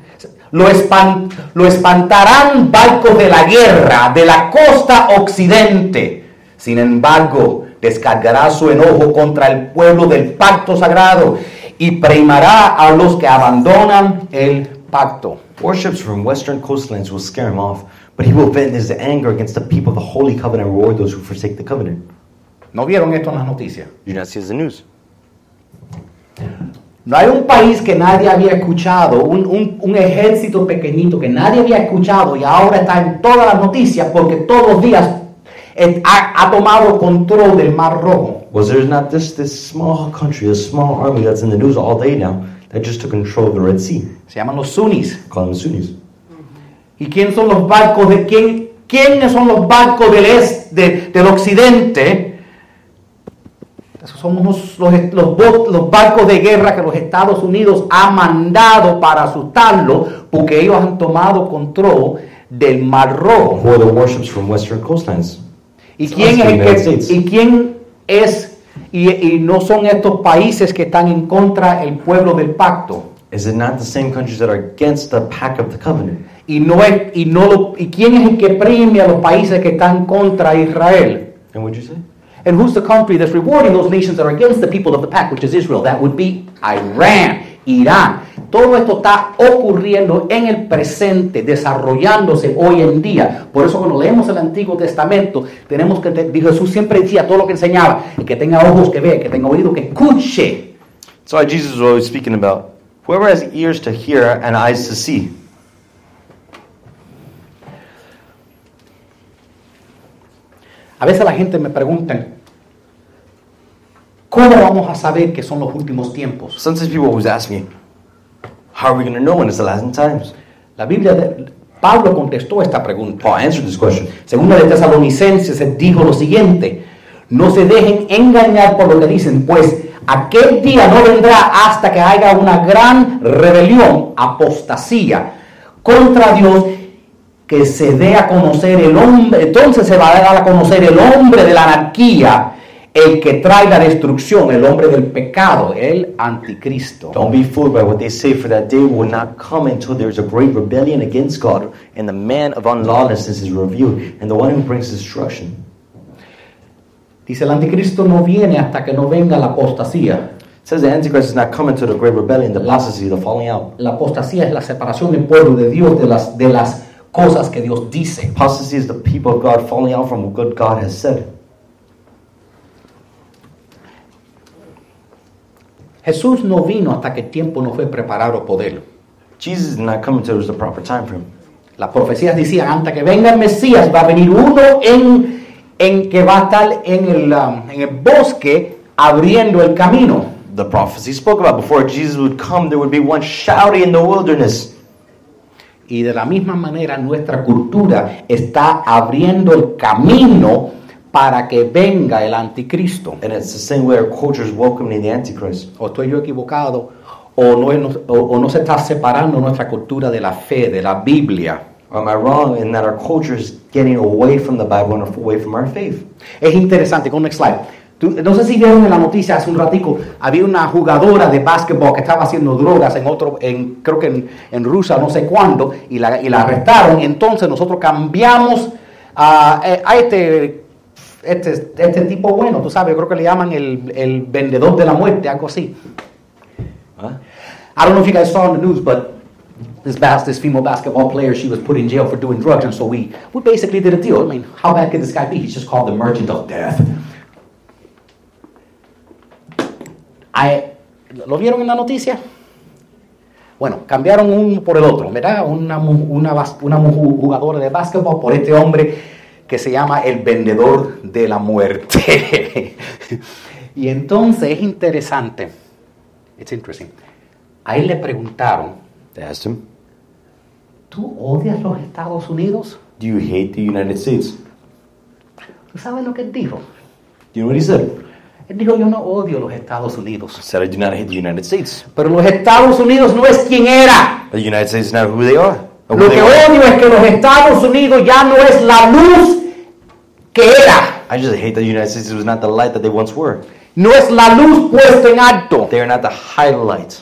lo, espan- lo espantarán barcos de la guerra de la costa occidente. Sin embargo, descargará su enojo contra el pueblo del pacto sagrado y primará a los que abandonan el pacto. Warships from western coastlands will scare him off, but he will vent his anger against the people of the holy covenant and reward those who forsake the covenant. ¿No vieron esto en las noticias? You not see the news. No hay un país que nadie había escuchado, un, un- un ejército pequeñito que nadie había escuchado y ahora está en todas las noticias porque todos los días ha, ha tomado control del Mar Rojo. Was there not this this small country, a small army that's in the news all day now that just took control of the Red Sea? Se llaman los Sunnis. Call them the Sunnis. ¿Y quién son los barcos de quién? ¿Quiénes son los barcos del este, del occidente? Esos son unos- los, los los barcos de guerra que los Estados Unidos han mandado para asustarlo porque ellos han tomado control del Mar Rojo. From western coastlands? ¿Y quién es el que, y quién es y, y no son estos países que están en contra del pueblo del pacto? Is it not the same countries that are against the pact of the covenant? Y, no es, y, no lo- ¿Y quién es el que premia a los países que están contra Israel? And what'd you say? And who's the country that's rewarding those nations that are against the people of the pact, which is Israel? That would be Iran, Irán. Todo esto está ocurriendo en el presente, desarrollándose hoy en día. Por eso cuando leemos el Antiguo Testamento, tenemos que, Jesús siempre decía todo lo que enseñaba, que tenga ojos que vea, el que tenga oído que escuche. That's why Jesus was always speaking about whoever has ears to hear and eyes to see. A veces la gente me pregunta, ¿cómo vamos a saber que son los últimos tiempos? Sometimes people always ask me, how are we going to know when it's the last times? La Biblia, de- Pablo contestó esta pregunta. Paul answered this question. Segunda de Tesalonicenses dijo lo siguiente, no se dejen engañar por lo que dicen, pues aquel día no vendrá hasta que haya una gran rebelión, apostasía contra Dios, que se dé a conocer el hombre, entonces se va a dar a conocer el hombre de la anarquía, el que trae la destrucción, el hombre del pecado, el anticristo. Don't be fooled by what they say, for that day will not come until there is a great rebellion against God, and the man of unlawlessness is revealed, and the one who brings destruction. Dice el anticristo no viene hasta que no venga la apostasía. It says the Antichrist is not coming to the great rebellion, the apostasy, the falling out. La apostasía es la separación del pueblo de Dios de las, de las cosas que Dios dice. Apostasy is the people of God falling out from what God has said. Jesús no vino hasta que el tiempo no fue preparado por él. Jesus is not coming until it was the proper time for him. Las profecías decían, antes que venga el Mesías, va a venir uno en, en que va a estar en el, um, en el bosque abriendo el camino. The prophecy spoke about before Jesus would come, there would be one shouting in the wilderness. Y de la misma manera nuestra cultura está abriendo el camino para que venga el anticristo. And it's the same way our culture is welcoming the Antichrist. o estoy yo equivocado, o no, o, o no se está separando nuestra cultura de la fe, de la Biblia. Am I wrong in that our culture is getting away from the Bible and away from our faith? Es interesante, con next slide. Tú- no sé si vieron en la noticia hace un ratico, había una jugadora de básquetbol que estaba haciendo drogas en otro, en, creo que en, en Rusia, no sé cuándo, y la, y la arrestaron. Entonces nosotros cambiamos a, eh, a este, este, este tipo bueno, tú sabes, creo que le llaman el, el vendedor de la muerte, algo así. Huh? I don't know if you guys saw in the news, but this bas- this female basketball player, she was put in jail for doing drugs, and so we we basically did a deal. I mean, how bad could this guy be? He's just called the merchant of death. I- ¿Lo vieron en la noticia? Bueno, cambiaron uno por el otro, ¿verdad? Una, una, una jugadora de básquetbol por este hombre que se llama el vendedor de la muerte. y entonces es interesante. It's interesting. A él le preguntaron, They asked him, ¿tú odias los Estados Unidos? Do you hate the United States? ¿Tú sabes lo que él dijo? Do you know what he said? Él dijo, yo no odio los Estados Unidos. said, I do not hate the United States. Pero los Estados Unidos no es quien era. The United States is not who they are. Lo que odio es que los Estados Unidos ya no es la luz que era. I just hate that the United States was not the light that they once were. No es la luz puesta en alto. They are not the highlight.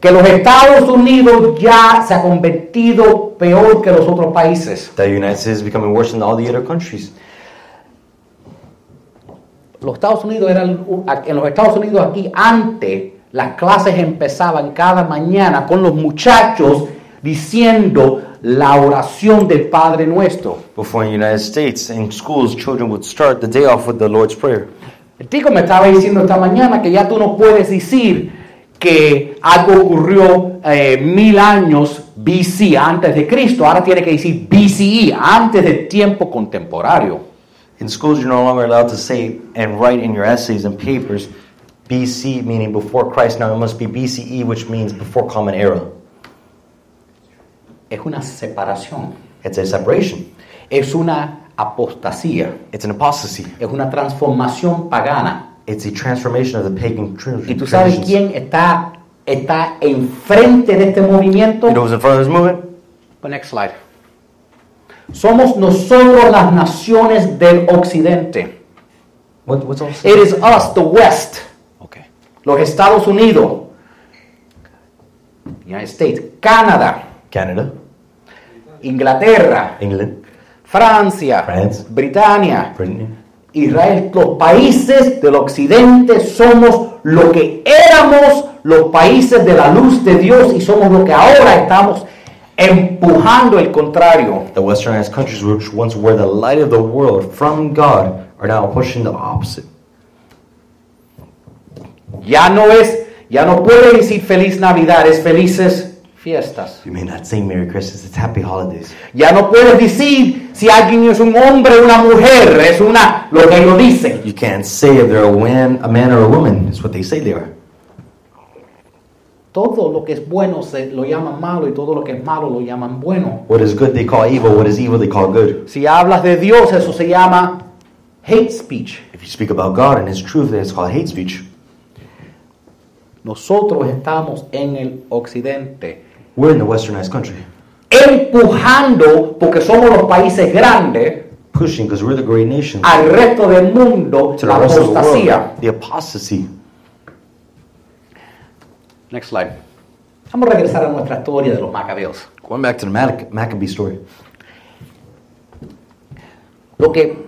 Que los Estados Unidos ya se ha convertido peor que los otros países. The United States is becoming worse than all the other countries. Los Estados Unidos eran, en los Estados Unidos aquí antes las clases empezaban cada mañana con los muchachos diciendo la oración del Padre Nuestro. Before in the United States, in schools, children would start the day off with the Lord's Prayer. El tico me estaba diciendo esta mañana que ya tú no puedes decir que algo ocurrió eh, mil años BC, antes de Cristo. Ahora tiene que decir BCE, antes del tiempo contemporáneo. In schools, you're no longer allowed to say and write in your essays and papers BC, meaning before Christ. Now it must be BCE, which means before Common Era. Es una separación, It's a separation. es una apostasía, It's an apostasy. es una transformación pagana. It's a transformation of the pagan tra- ¿Y tú sabes traditions. quién está, está enfrente de este movimiento? You know who's in front of this movement? The next slide. Somos nosotros las naciones del occidente. What, what's all It is us, the West. Okay. Los Estados Unidos. United States. Canadá. Canada. Inglaterra, England, Francia, France. Britania, Britain, Israel, los países del occidente somos lo que éramos los países de la luz de Dios y somos lo que ahora estamos empujando el contrario. the westernized countries which once were the light of the world from God are now pushing the opposite. Ya no es, ya no puede decir feliz Navidad, es felices fiestas. You may not say Merry Christmas, it's Happy Holidays. Ya no puedes decir si alguien es un hombre o una mujer, es una lo que ellos dicen. You can't say if they're a man, a man or a woman. It's what they say they are. Todo lo que es bueno se lo llaman malo y todo lo que es malo lo llaman bueno. What is good they call evil, what is evil they call good. Si hablas de Dios, eso se llama hate speech. If you speak about God and His truth, it's called hate speech. Nosotros estamos en el occidente We're in the westernized country, empujando, porque somos los países grandes, pushing because we're the great nation al resto del mundo to the la rest of the apostasía. world. The apostasy. Next slide. Vamos a regresar a nuestra historia de los macabeos. Going back to the Mac- Maccabee story. Lo que,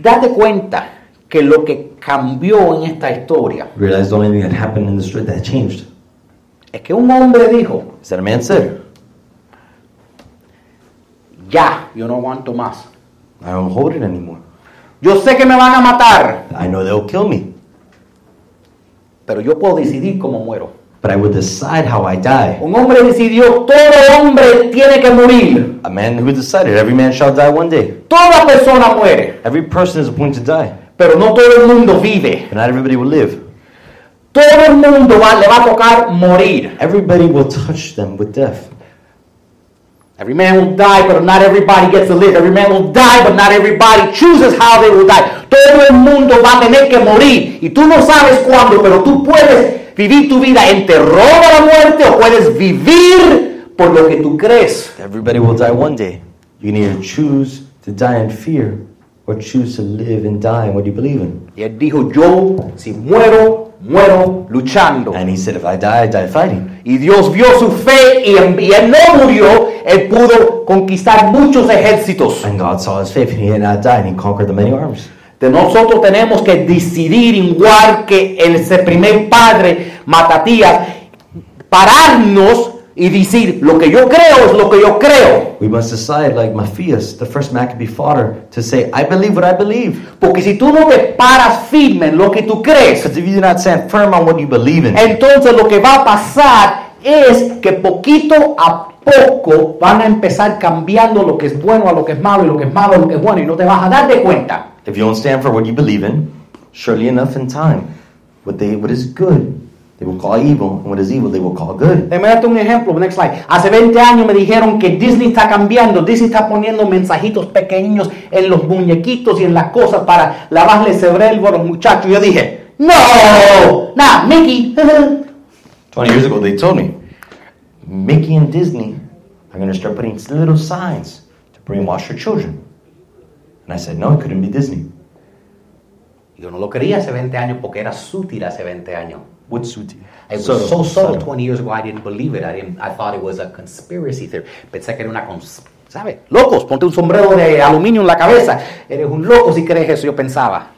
date cuenta que lo que cambió en esta historia Realize the only thing that happened in the story that changed es que un hombre dijo, a man said, ya, yo no aguanto más. I don't hold it anymore. Yo sé que me van a matar, I know they'll kill me, pero yo puedo decidir cómo muero. but I will decide how I die. Un hombre decidió, todo hombre tiene que morir. A man who decided every man shall die one day. Toda persona muere, Every person is appointed to die, pero no todo el mundo vive. but not everybody will live. Todo el mundo va- le va a tocar morir. Everybody will touch them with death. Every man will die, but not everybody gets to live. Every man will die, but not everybody chooses how they will die. Todo el mundo va a tener que morir. Y tú no sabes cuándo, pero tú puedes vivir tu vida en terror a la muerte o puedes vivir por lo que tú crees. Everybody will die one day. You can either choose to die in fear or choose to live and die in what you believe in. Y él dijo, yo si muero, muero luchando. And he said, if I die, I die fighting. Y Dios vio su fe y, y él no murió. Él pudo conquistar muchos ejércitos. And God saw his faith, and he did not die, and he conquered the many armies. De nosotros tenemos que decidir igual que el ese primer padre Matatías, pararnos y decir lo que yo creo es lo que yo creo. We must decide, like Matthias, the first Maccabee fodder, to say, I believe what I believe. Porque si tú no te paras firme en lo que tú crees, Because if you do not stand firm on what you believe in, entonces lo que va a pasar es que poquito a poco van a empezar cambiando lo que es bueno a lo que es malo y lo que es malo a lo que es bueno y no te vas a dar de cuenta. if you don't stand for what you believe in, surely enough in time, what, they, what is good, they will call evil, and what is evil, they will call good. Déjame darte un ejemplo, next slide. Hace 20 años me dijeron que Disney está cambiando, Disney está poniendo mensajitos pequeños en los muñequitos y en las cosas para lavarle el cerebro a los muchachos. Yo dije, no, nah, Mickey. 20 years ago, they told me, Mickey and Disney are going to start putting little signs to brainwash your children. And I said, no, it couldn't be Disney. Yo no lo creía hace 20 años porque era sutil hace 20 años. Suti? It was so subtle 20 years ago I didn't believe it. I, didn't, I thought it was a conspiracy theory. Pensé que era una cons ¿Sabes? Locos, ponte un sombrero de aluminio en la cabeza. Eres un loco si crees eso, yo pensaba.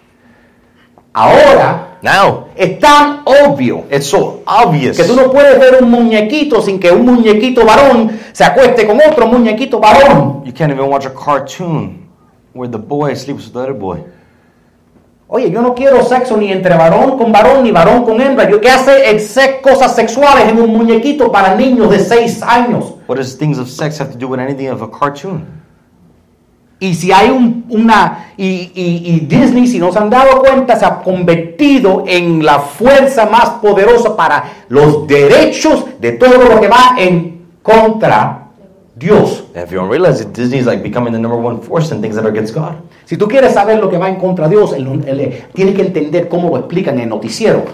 Ahora Now, es tan obvio it's so obvious que tú no puedes ver un muñequito sin que un muñequito varón se acueste con otro muñequito varón. you can't even watch a cartoon where the boy sleeps with the other boy. Oye, yo no quiero sexo ni entre varón con varón ni varón con hembra. Yo que hace el sex- cosas sexuales en un muñequito para niños de 6 años. What does things of sex have to do with anything of a cartoon? Y si hay un- una... Y, y- y Disney, si no se han dado cuenta, se ha convertido en la fuerza más poderosa para los derechos de todo lo que va en contra Dios. And if you don't realize it, Disney is like becoming the number one force in things that are against God. Si tú quieres saber lo que va en contra Dios, el, el- tienes que entender cómo lo explican en el noticiero.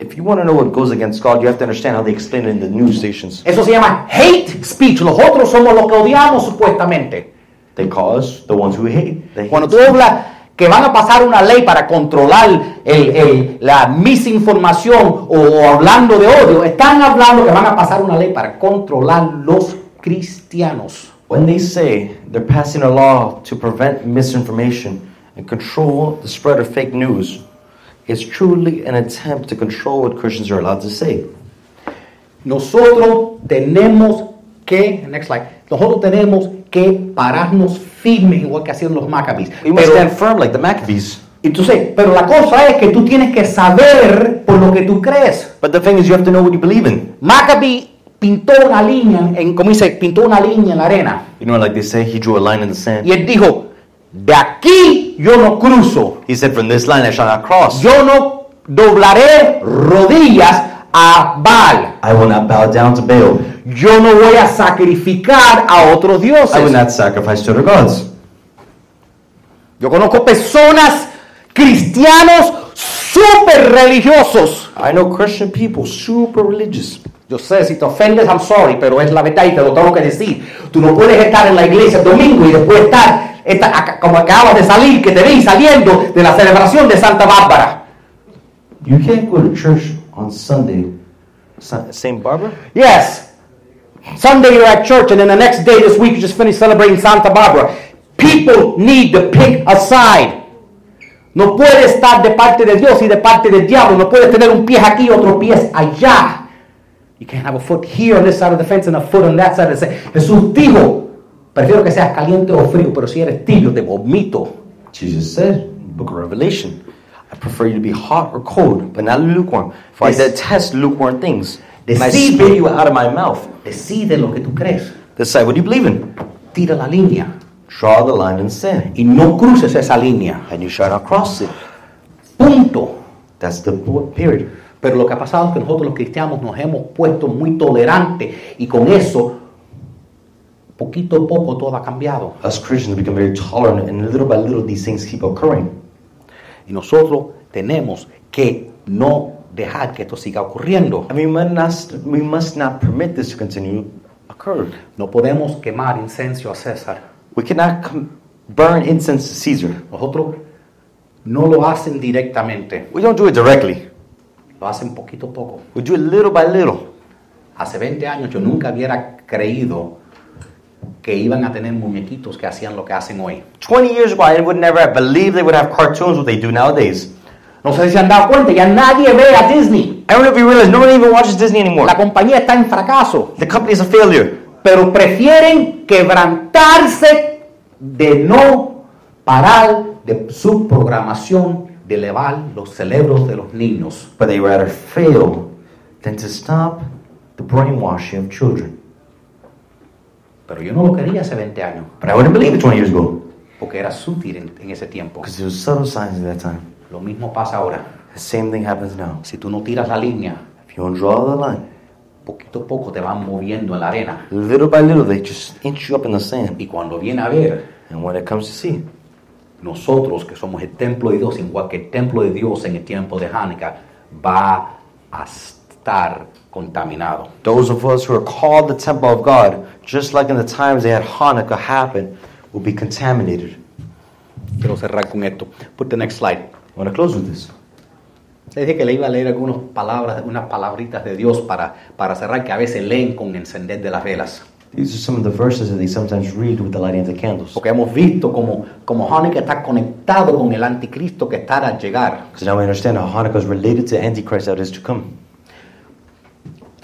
If you want to know what goes against God, you have to understand how they explain it in the news stations. Eso se llama hate speech. Los otros somos los que odiamos supuestamente. They cause the ones who hate. They Cuando tú hablas que van a pasar una ley para controlar el- el- la misinformación o, o hablando de odio, están hablando que van a pasar una ley para controlar los cristianos. When they say they're passing a law to prevent misinformation and control the spread of fake news, it's truly an attempt to control what Christians are allowed to say. Nosotros tenemos que, next slide, nosotros tenemos que pararnos firmes igual que hacían los Maccabees. We must stand firm like the Maccabees. entonces, pero la cosa es que tú tienes que saber por lo que tú crees. But the thing is, you have to know what you believe in. Maccabee pintó una línea, en, como dice, pintó una línea en la arena. You know, like they say, he drew a line in the sand. Y él dijo, de aquí yo no cruzo. He said, From this line I shall not cross. Yo no doblaré rodillas a Baal. I will not bow down to Baal. Yo no voy a sacrificar a otros I will dioses. not sacrifice to other gods. Yo conozco personas, cristianos, súper religiosos. I know Christian people, super religious. Yo sé, si te ofendes, I'm sorry, pero es la verdad y te lo tengo que decir. Tú no puedes estar en la iglesia el domingo y después estar, como acabas de salir, que te vi saliendo de la celebración de Santa Bárbara. You can't go to church on Sunday. St. Barbara? Yes. Sunday you're at church and then the next day this week you just finished celebrating Santa Barbara. People need to pick a side. No puedes estar de parte de Dios y de parte del diablo. No puedes tener un pie aquí y otro pie allá. You can't have a foot here on this side of the fence and a foot on that side of the fence. Jesús dijo, prefiero que seas caliente o frío, pero si eres tibio te vomito. Jesus said, Book of Revelation, I prefer you to be hot or cold, but not lukewarm. For I Des- detest lukewarm things. And I Decide- spit you out of my mouth. Decide lo que tú crees. Decide what you believe in. Tira la línea Draw the line in sand. y no cruces esa línea. And you shall not cross it. Punto. That's the period. Pero lo que ha pasado es que nosotros los cristianos nos hemos puesto muy tolerantes y con eso, poquito a poco todo ha cambiado. Us Christians become very tolerant, and little by little these things keep occurring. Y nosotros tenemos que no dejar que esto siga ocurriendo. And we must not, we must not permit this to continue occur. No podemos quemar incenso a César. We cannot burn incense to Caesar. Nosotros no lo hacen directamente, We don't do it directly. lo hacen poquito a poco. We do it little by little. Hace 20 años yo nunca hubiera creído que iban a tener muñequitos que hacían lo que hacen hoy. 20 years ago, I would never have believed they would have cartoons what they do nowadays. No sé si se han dado cuenta, ya nadie ve a Disney. I don't know if you realize no one even watches Disney anymore. La compañía está en fracaso. The company is a failure. Pero prefieren quebrantarse de no parar de su programación de elevar los cerebros de los niños. But they rather fail than to stop the brainwashing of children. Pero yo no lo quería hace 20 años, But I wouldn't believe it 20 years ago. porque era sutil en, en ese tiempo. Because there was subtle signs at that time. Lo mismo pasa ahora. The same thing happens now. Si tú no tiras la línea, If you don't draw the line, poquito a poco te van moviendo en la arena. little by little, they just inch you up in the sand. Y cuando viene a ver, And when it comes to see, nosotros que somos el templo de Dios, igual que el templo de Dios en el tiempo de Hanukkah, va a estar contaminado. those of us who are called the temple of God, just like in the times they had Hanukkah happen, will be contaminated. Quiero cerrar con esto. Put the next slide. I want to close with this. Le dije que le iba a leer algunas palabras, unas palabritas de Dios para, para cerrar, que a veces leen con encender de las velas. These are some of the verses that they sometimes read with the lighting of the candles. Porque hemos visto como, como Hanukkah está conectado con el anticristo que está a llegar. Because now we understand how Hanukkah is related to Antichrist that is to come.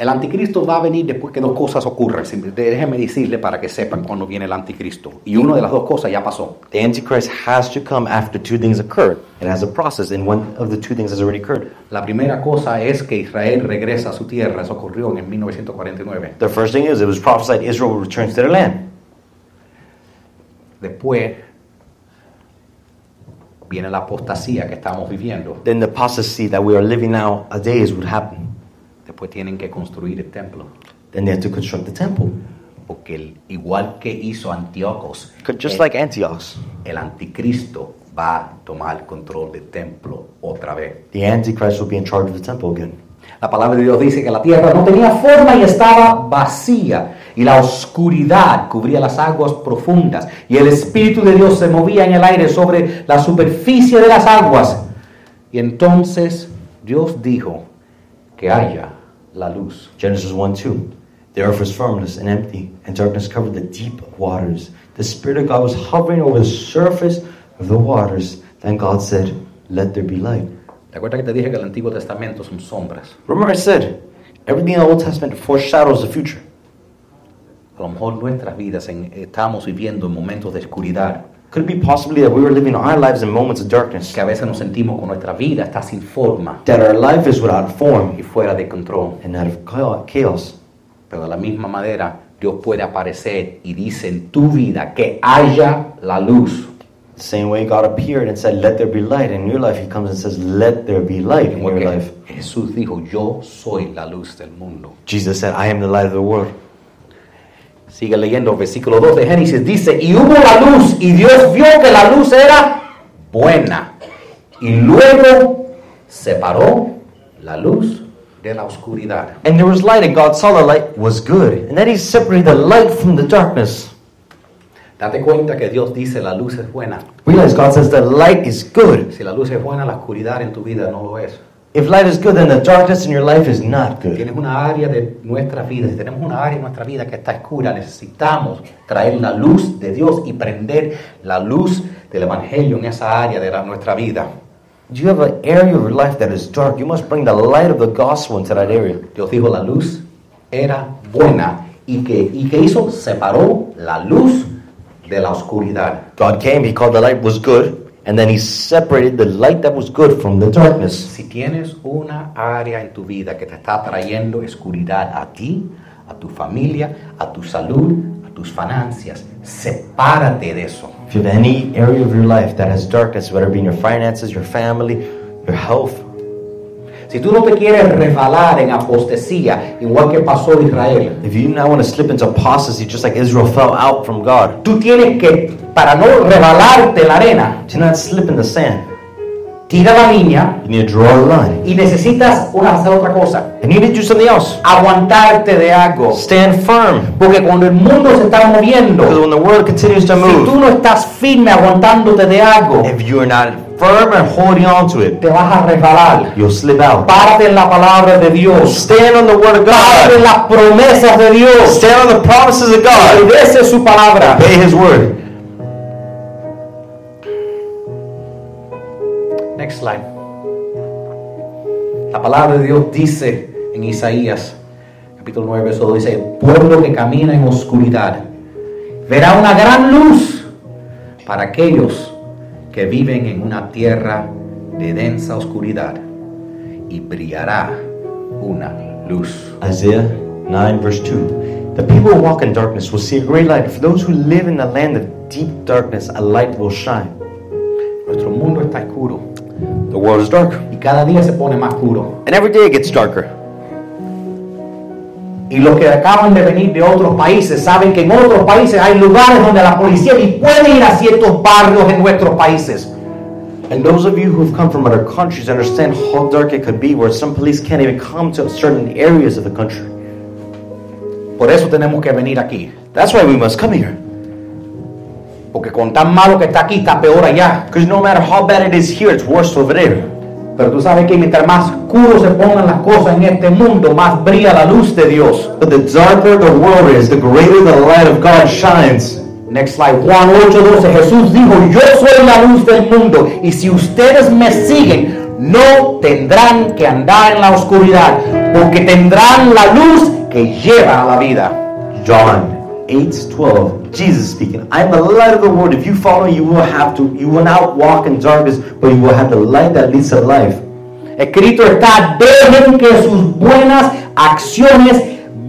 El anticristo va a venir después que dos cosas ocurran. Déjenme decirle para que sepan cuándo viene el anticristo. Y una de las dos cosas ya pasó. The Antichrist has to come after two things occur. It has a process, and one of the two things has already occurred. La primera cosa es que Israel regresa a su tierra. Eso ocurrió en 1949. The first thing is it was prophesied Israel will return to their land. Después viene la apostasía que estamos viviendo. Then the apostasy that we are living now a days would happen. Después tienen que construir el templo. Then they have to construct the temple. Porque el- igual que hizo Antiocos, 'Cause Just el, like el anticristo va a tomar control del templo otra vez. the Antichrist will be in charge of the temple again. La palabra de Dios dice que la tierra no tenía forma y estaba vacía, y la oscuridad cubría las aguas profundas, y el Espíritu de Dios se movía en el aire sobre la superficie de las aguas. Y entonces Dios dijo que haya la luz. Genesis 1 2. The earth was formless and empty, and darkness covered the deep waters. The Spirit of God was hovering over the surface of the waters. Then God said, Let there be light. ¿Te que te dije que el Antiguo Testamento son sombras? Remember, I said, everything in the Old Testament foreshadows the future. A lo mejor nuestras vidas en- estamos viviendo en momentos de oscuridad, Could it be possibly that we were living our lives in moments of darkness? que a veces nos sentimos que nuestra vida está sin forma That our life is without form y fuera de control. and out of cha- chaos. Pero de la misma manera, Dios puede aparecer y dice en tu vida que haya la luz. The same way God appeared and said, Let there be light. In your life, He comes and says, Let there be light in your life. Jesús dijo, yo soy la luz del mundo. Jesus said, I am the light of the world. Sigue leyendo versículo 2 de Génesis. Dice, y hubo la luz y Dios vio que la luz era buena. Y luego separó la luz de la oscuridad. And there was light, and God saw the light was good. And then He separated the light from the darkness. Date cuenta que Dios dice la luz es buena. Realize God says the light is good. Si la luz es buena, la oscuridad en tu vida no lo es. If light is good, then the darkness in your life is not good. Tienes una área de nuestra vida, si tenemos una área en nuestra vida que está oscura, necesitamos traer la luz de Dios y prender la luz del Evangelio en esa área de la- nuestra vida. Do you have an area of your life that is dark? You must bring the light of the gospel into that area. Dios dijo la luz era buena y que, y que hizo, separó la luz de la oscuridad. God came, He called the light was good, and then He separated the light that was good from the darkness. Si tienes una área en tu vida que te está trayendo oscuridad a ti, a tu familia, a tu salud, a tus finanzas, sepárate de eso. If you have any area of your life that has darkness, whether it be in your finances, your family, your health, Si tú no te quieres resbalar en apostasía, igual que pasó Israel, if you now want to slip into apostasy just like Israel fell out from God, tú tienes que, para no rebalarte en la arena, do not slip in the sand. tira la línea You need to draw a line. y necesitas una, hacer otra cosa, And you need to do something else. aguantarte de algo. Stand firm. Porque cuando el mundo se está Because moviendo, when the world continues to si tú move, no estás firme aguantándote de algo, if you are not firm and holding on to it, te vas a resbalar. you'll slip out. Párate en la palabra de Dios. Stand on the word of Párate en God. las promesas de Dios. Stand on the promises of God. Obedece su palabra. Obey His word. Next slide. La palabra de Dios dice en Isaías, capítulo 9, verso 2, dice, pueblo que camina en oscuridad, verá una gran luz para aquellos que viven en una tierra de densa oscuridad y brillará una luz. Isaiah 9, verse 2. The people who walk in darkness will see a great light. For those who live in the land of deep darkness, a light will shine. Nuestro mundo está oscuro The world is dark. y cada día se pone más oscuro. And every day it gets darker. Y los que acaban de venir de otros países saben que en otros países hay lugares donde la policía ni puede ir a ciertos barrios en nuestros países. And those of you who have come from other countries understand how dark it could be, where some police can't even come to certain areas of the country. Por eso tenemos que venir aquí. That's why we must come here. Porque con tan malo que está aquí, está peor allá. Because no matter how bad it is here, it's worse over there. Pero tú sabes que mientras más oscuro se pongan las cosas en este mundo, más brilla la luz de Dios. But the darker the world is, the greater the light of God shines. Next slide. Juan 8:12. Jesús dijo, yo soy la luz del mundo. Y si ustedes me siguen, no tendrán que andar en la oscuridad, porque tendrán la luz que lleva a la vida. John 8:12. Jesus speaking, I am the light of the world. If you follow me, you will have to you will not walk in darkness, but you will have the light that leads to life. Escrito está, dejen que sus buenas acciones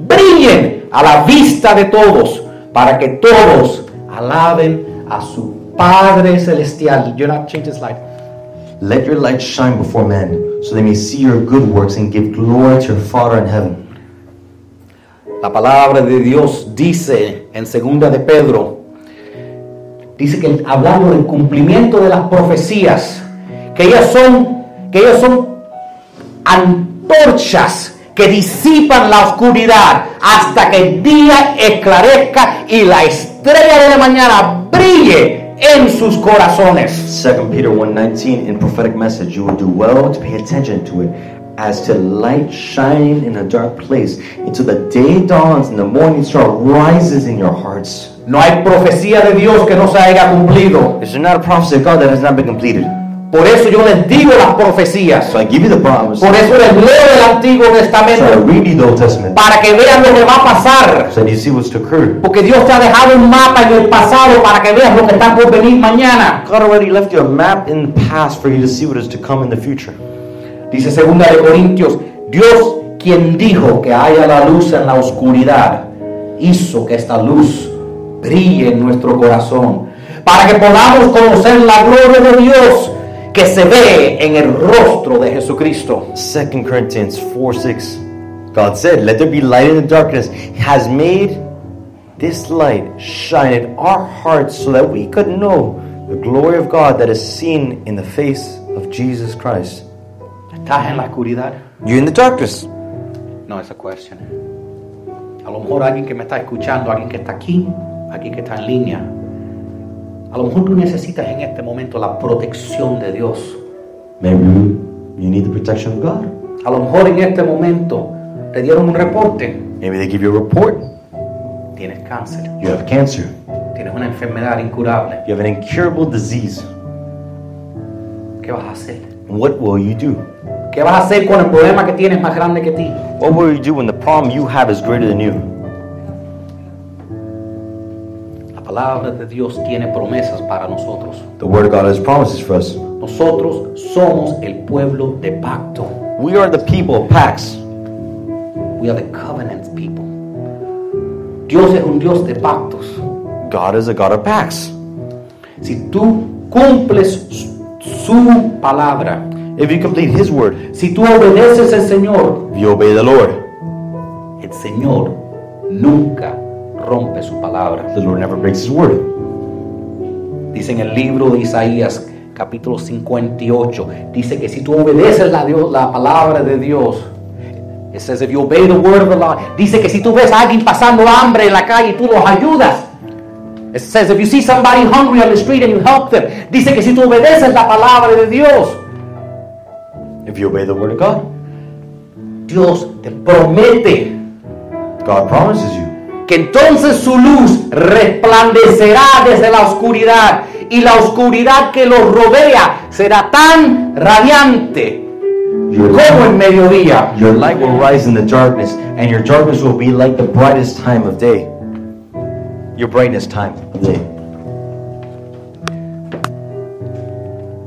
brillen a la vista de todos, para que todos alaben a su Padre Celestial. You're not change the slide. Let your light shine before men, so they may see your good works and give glory to your Father in heaven. La palabra de Dios dice en segunda de Pedro, dice que hablando del cumplimiento de las profecías, que ellas son, que ellas son antorchas que disipan la oscuridad hasta que el día esclarezca y la estrella de la mañana brille en sus corazones. 2 Peter 1:19 in prophetic message, you will do well to pay attention to it as to light shining in a dark place until the day dawns and the morning star rises in your hearts. No hay profecía de Dios que no se haya cumplido. There's not a prophecy of God that has not been completed. Por eso yo les digo las profecías. So I give you the promise. Por eso les leo el Antiguo So I Testamento. read you the Old Testament. Para que vean lo que va a pasar. So you see what's to occur. Porque Dios te ha dejado un mapa en el pasado para que veas lo que está por venir mañana. God already left you a map in the past for you to see what is to come in the future. Dice segunda de Corintios, Dios quien dijo que haya la luz en la oscuridad, hizo que esta luz brille en nuestro corazón, para que podamos conocer la gloria de Dios que se ve en el rostro de Jesucristo. 2 Corinthians 4 6. God said, Let there be light in the darkness. Has made this light shine in our hearts so that we could know the glory of God that is seen in the face of Jesus Christ. ¿Estás en la oscuridad? You're in the darkness. No, esa cuestión. A lo mejor alguien que me está escuchando, alguien que está aquí, alguien que está en línea, a lo mejor tú necesitas en este momento la protección de Dios. Maybe you need the protection of God. A lo mejor en este momento te dieron un reporte, Maybe they give you a report. tienes cáncer, You have cancer. tienes una enfermedad incurable. You have an incurable disease. ¿Qué vas a hacer? And what will you do? ¿Qué vas a hacer con el problema que tienes más grande que ti? What will you do when the problem you have is greater than you? La palabra de Dios tiene promesas para nosotros. The Word of God has promises for us. Nosotros somos el pueblo de pacto. We are the people of Pax. We are the covenant people. Dios es un Dios de pactos. God is a God of Pax. Si tú cumples su palabra, If you complete His word, si tú obedeces al Señor, if you obey the Lord, el Señor nunca rompe su palabra. the Lord never breaks His word. Dice en el libro de Isaías, capítulo 58, dice que si tú obedeces la, Dios- la palabra de Dios, it says if you obey the word of the Lord, dice que si tú ves a alguien pasando hambre en la calle y tú los ayudas, it says if you see somebody hungry on the street and you help them, dice que si tú obedeces la palabra de Dios, If you obey the word of God, Dios te promete God promises you que entonces su luz resplandecerá desde la oscuridad y la oscuridad que los rodea será tan radiante your como el mediodía. your light will rise in the darkness, and your darkness will be like the brightest time of day. Your brightness time of day.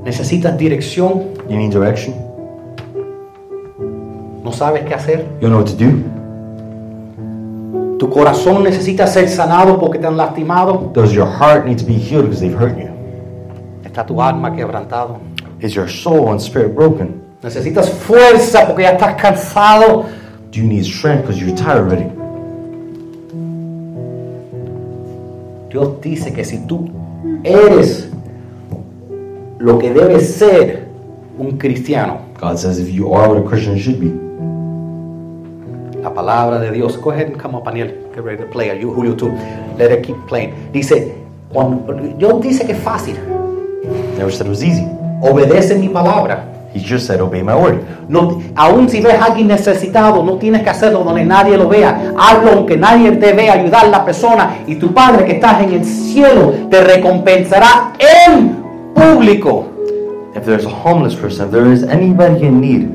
Necesitas dirección, You need direction. No sabes qué hacer. You don't know what to do. Tu corazón necesita ser sanado porque te han lastimado. Does your heart need to be healed because they've hurt you? Está tu alma quebrantado. Is your soul and spirit broken? Necesitas fuerza porque ya estás cansado. Do you need strength because you're tired already? Dios dice que si tú eres lo que debes ser un cristiano, God says if you are what a Christian should be, la palabra de Dios. Go ahead and come up, Aniel. Get ready to play. You, Julio, too. Let it keep playing. Dice, cuando, Dios dice que es fácil. never said it was easy. Obedece mi palabra. He just said obey my word. No, aún si ves a alguien necesitado, no tienes que hacerlo donde nadie lo vea. Hazlo aunque nadie te vea, ayudar a la persona. Y tu Padre que estás en el cielo te recompensará en público. If there's a homeless person, if there is anybody in need,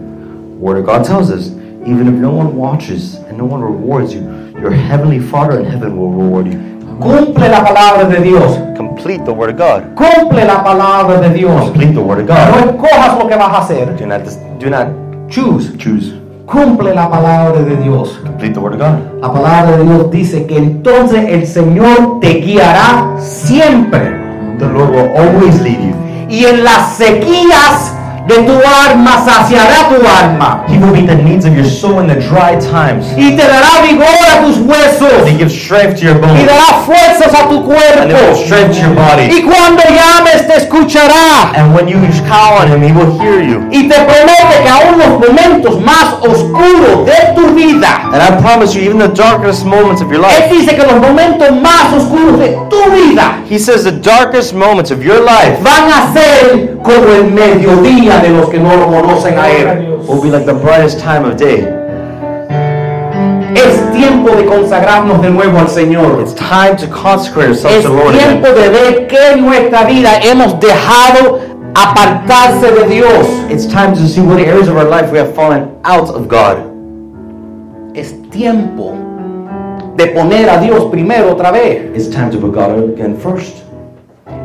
Word of God tells us, even if no one watches and no one rewards you, your heavenly Father in heaven will reward you. Cumple la palabra de Dios. Complete the Word of God. Cumple la palabra de Dios. Complete the Word of No God. escojas lo que vas a hacer. Do not do not Choose. choose. Cumple la palabra de Dios. Complete the Word of God. La palabra de Dios dice que entonces el Señor te guiará siempre. The Lord will always lead you. Y en las sequías de tu alma saciará tu alma. He will meet the needs of your soul in the dry times. Y te dará vigor a tus huesos. He gives strength to your y bones. dará fuerzas a tu And it will cuerpo. strength to your body. Y cuando llames te escuchará. And when you call on him, he will hear you. Y te promete que aún los momentos más oscuros de tu vida, And I promise you, even the darkest moments of your life, Él dice que los momentos más oscuros de tu vida he says the darkest moments of your life van a ser como el mediodía de los que no lo conocen a Él. will be like the brightest time of day. Es tiempo de consagrarnos de nuevo al Señor. It's time to consecrate ourselves Es to the Lord again. tiempo de ver que en nuestra vida hemos dejado apartarse de Dios. It's time to see what areas of our life we have fallen out of God. Es tiempo de poner a Dios primero otra vez. It's time to put God again first.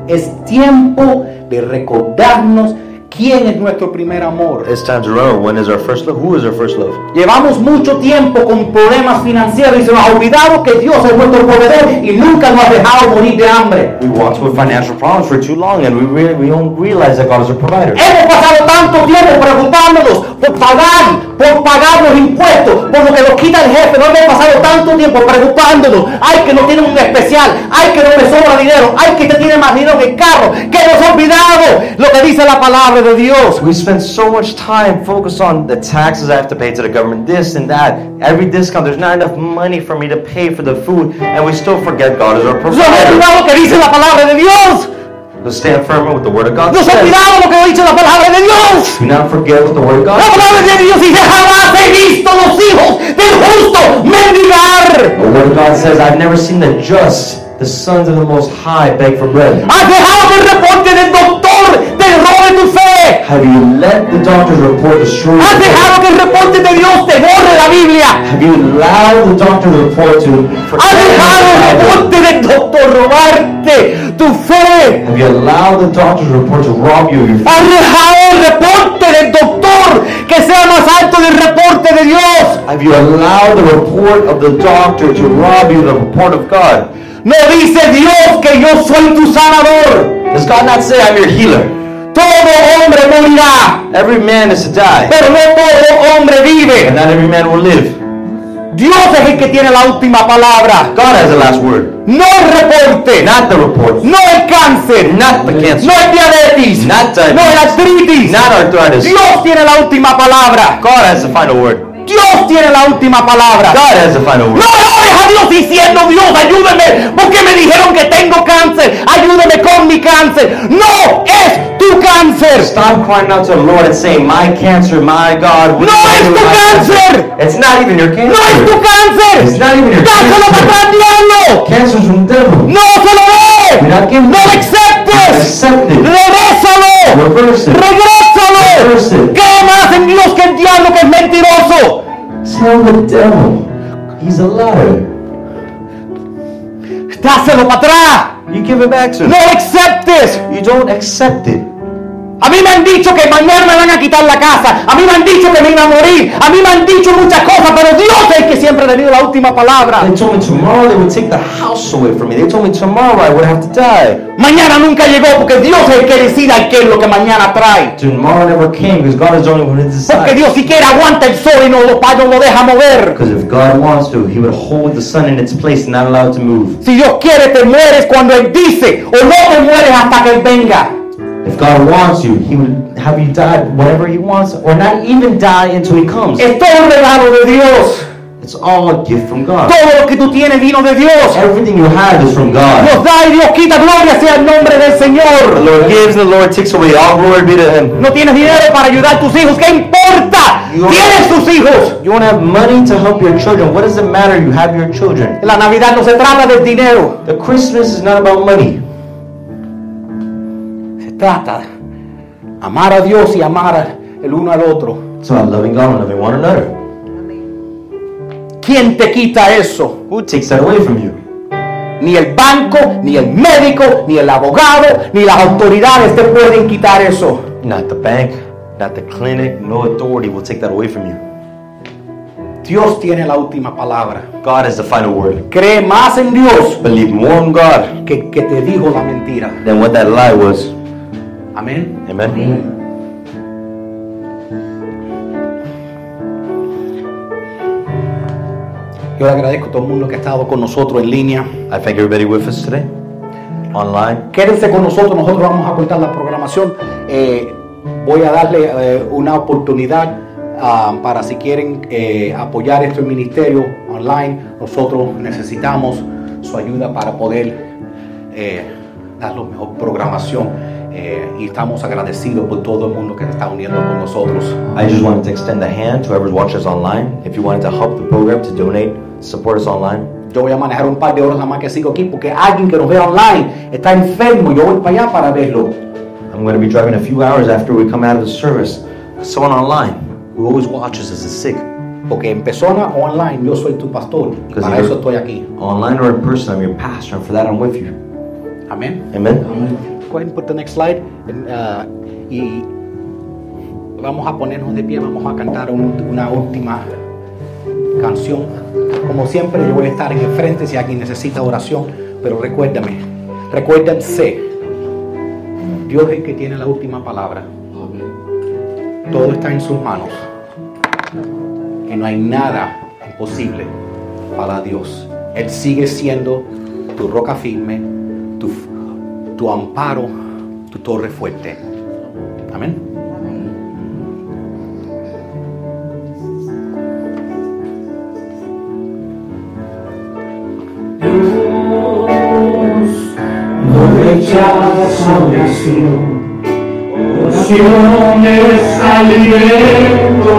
Es tiempo de recordarnos quién es nuestro primer amor. It's time to remember when is our first love? Who is our first love? Llevamos mucho tiempo con problemas financieros y se nos ha olvidado que Dios es nuestro proveedor y nunca nos ha dejado morir de hambre. We walked with financial problems for too long and we really we don't realize that God is our provider. Hemos pasado tanto tiempo preocupándonos por pagar, por pagar los impuestos, por lo que nos quita el jefe. No hemos pasado tanto tiempo preocupándonos. Ay, que no tiene un especial. Ay, que no me sobra dinero. Ay, que te tiene más dinero que el carro. Que nos ha olvidado lo que dice la palabra de Dios. We spend so much time focused on the taxes I have to pay to the government, this and that. Every discount, there's not enough money for me to pay for the food, and we still forget God is our provider. que dice la palabra de Dios. To stand firm with the Word of God. Nos ha says. lo que dice la palabra de Dios. Do not forget what the Word of God La says. palabra de Dios dice, jamás he visto los hijos del justo mendigar. The Word of God says, I've never seen the just, the sons of the Most High, beg for bread. Has dejado el reporte del doctor robe tu fe. Have you let the doctor's report destroy Has you? dejado que el reporte de Dios te borre la Biblia. Have you allowed the doctor's report to Has dejado el reporte del doctor robarte tu fe. Have you allowed the doctor's report to rob you of your faith? Has dejado el reporte del doctor que sea más alto del reporte de Dios. Have you allowed the report of the doctor to rob you of the report of God? No dice Dios que yo soy tu sanador. Does God not say I'm your healer? Todo hombre morirá, Every man is to die, pero no todo hombre and vive. not every man will live. Dios es el que tiene la última palabra. God has the last word, No el reporte, not the report, no el cáncer, not the cancer, no el diabetes, Not diabetes. no el artritis. not arthritis. Dios tiene la última palabra. God has the final word. Dios tiene la última palabra. God has the final No word. ores a Dios diciendo, Dios, ayúdame, porque me dijeron que tengo cáncer. Ayúdame con mi cáncer. No es tu cáncer. Stop crying out to the Lord and saying, My cancer, my God. No es tu my cáncer. It's not even your cancer. No es tu cáncer. It's not even your Dáselo para cancer. atrás, diablo. Cancer's from the devil. No se lo dé. No lo aceptes. Accept it. Regrésalo. Regrésalo. ¿Qué más en Dios que el diablo que es mentiroso? Tell the devil. He's a liar. Dáselo para atrás. You give it back to him. No accept aceptes. You don't accept it. A mí me han dicho que mañana me van a quitar la casa. A mí me han dicho que me iba a morir. A mí me han dicho muchas cosas, pero Dios es el que siempre ha tenido la última palabra. They told me tomorrow they would take the house away from me. They told me tomorrow I would have to die. Mañana nunca llegó porque Dios es el que decida qué es lo que mañana trae. Tomorrow never came because God is the only one who Porque decides. Dios siquiera aguanta el sol y no lo, no lo deja mover. Because if God wants to, He would hold the sun in its place and not allow it to move. Si Dios quiere te mueres cuando Él dice o no te mueres hasta que Él venga. If God wants you, He would have you die whenever He wants, or not even die until He comes. Es todo un regalo de Dios. It's all a gift from God. Todo lo que tú tienes vino de Dios. Everything you have is from God. Dios da y Dios quita. Gloria sea el nombre del Señor. The. Lord gives and the Lord takes away. All glory be to Him. No tienes dinero para ayudar a tus hijos. ¿Qué importa? Tienes tus hijos. You won't have money to help your children. What does it matter? You have your children. La Navidad no se trata del dinero. The Christmas is not about money. Trata amar a Dios y amar el uno al otro. About loving God and loving one another. ¿Quién te quita eso? Who takes that away from you? Ni el banco, ni el médico, ni el abogado, ni las autoridades te pueden quitar eso. Not the bank, not the clinic, no authority will take that away from you. Dios tiene la última palabra. God has the final word. Cree más en Dios Believe more in God que que te dijo la mentira. than what that lie was. Amén. Amen. Yo le agradezco a todo el mundo que ha estado con nosotros en línea. I thank everybody with us today, online. Quédense con nosotros, nosotros vamos a cortar la programación. Eh, voy a darle eh, una oportunidad ah, para si quieren eh, apoyar este ministerio online. Nosotros necesitamos su ayuda para poder eh, dar la mejor programación. Eh, y estamos agradecidos por todo el mundo que se está uniendo con nosotros. I just wanted to extend a hand to whoever's watching us online. If you wanted to help the program, to donate, support us online. Yo voy a manejar un par de horas nada más que sigo aquí porque alguien que nos vea online está enfermo. Yo voy para allá para verlo. I'm going to be driving a few hours after we come out of the service. Someone online who always watches us is sick. Porque en persona o online yo soy tu pastor y para eso estoy aquí. Online or in person, I'm your pastor, and for that, I'm with you. Amén. Amen. Uh, y vamos a ponernos de pie, vamos a cantar un- una última canción. Como siempre, yo voy a estar en el frente si alguien necesita oración, pero recuérdame, recuérdense, Dios es el que tiene la última palabra. Todo está en sus manos. Que no hay nada imposible para Dios. Él sigue siendo tu roca firme, tu, amparo, tu torre fuerte. Amén. no rechaza oración, oración es alimento.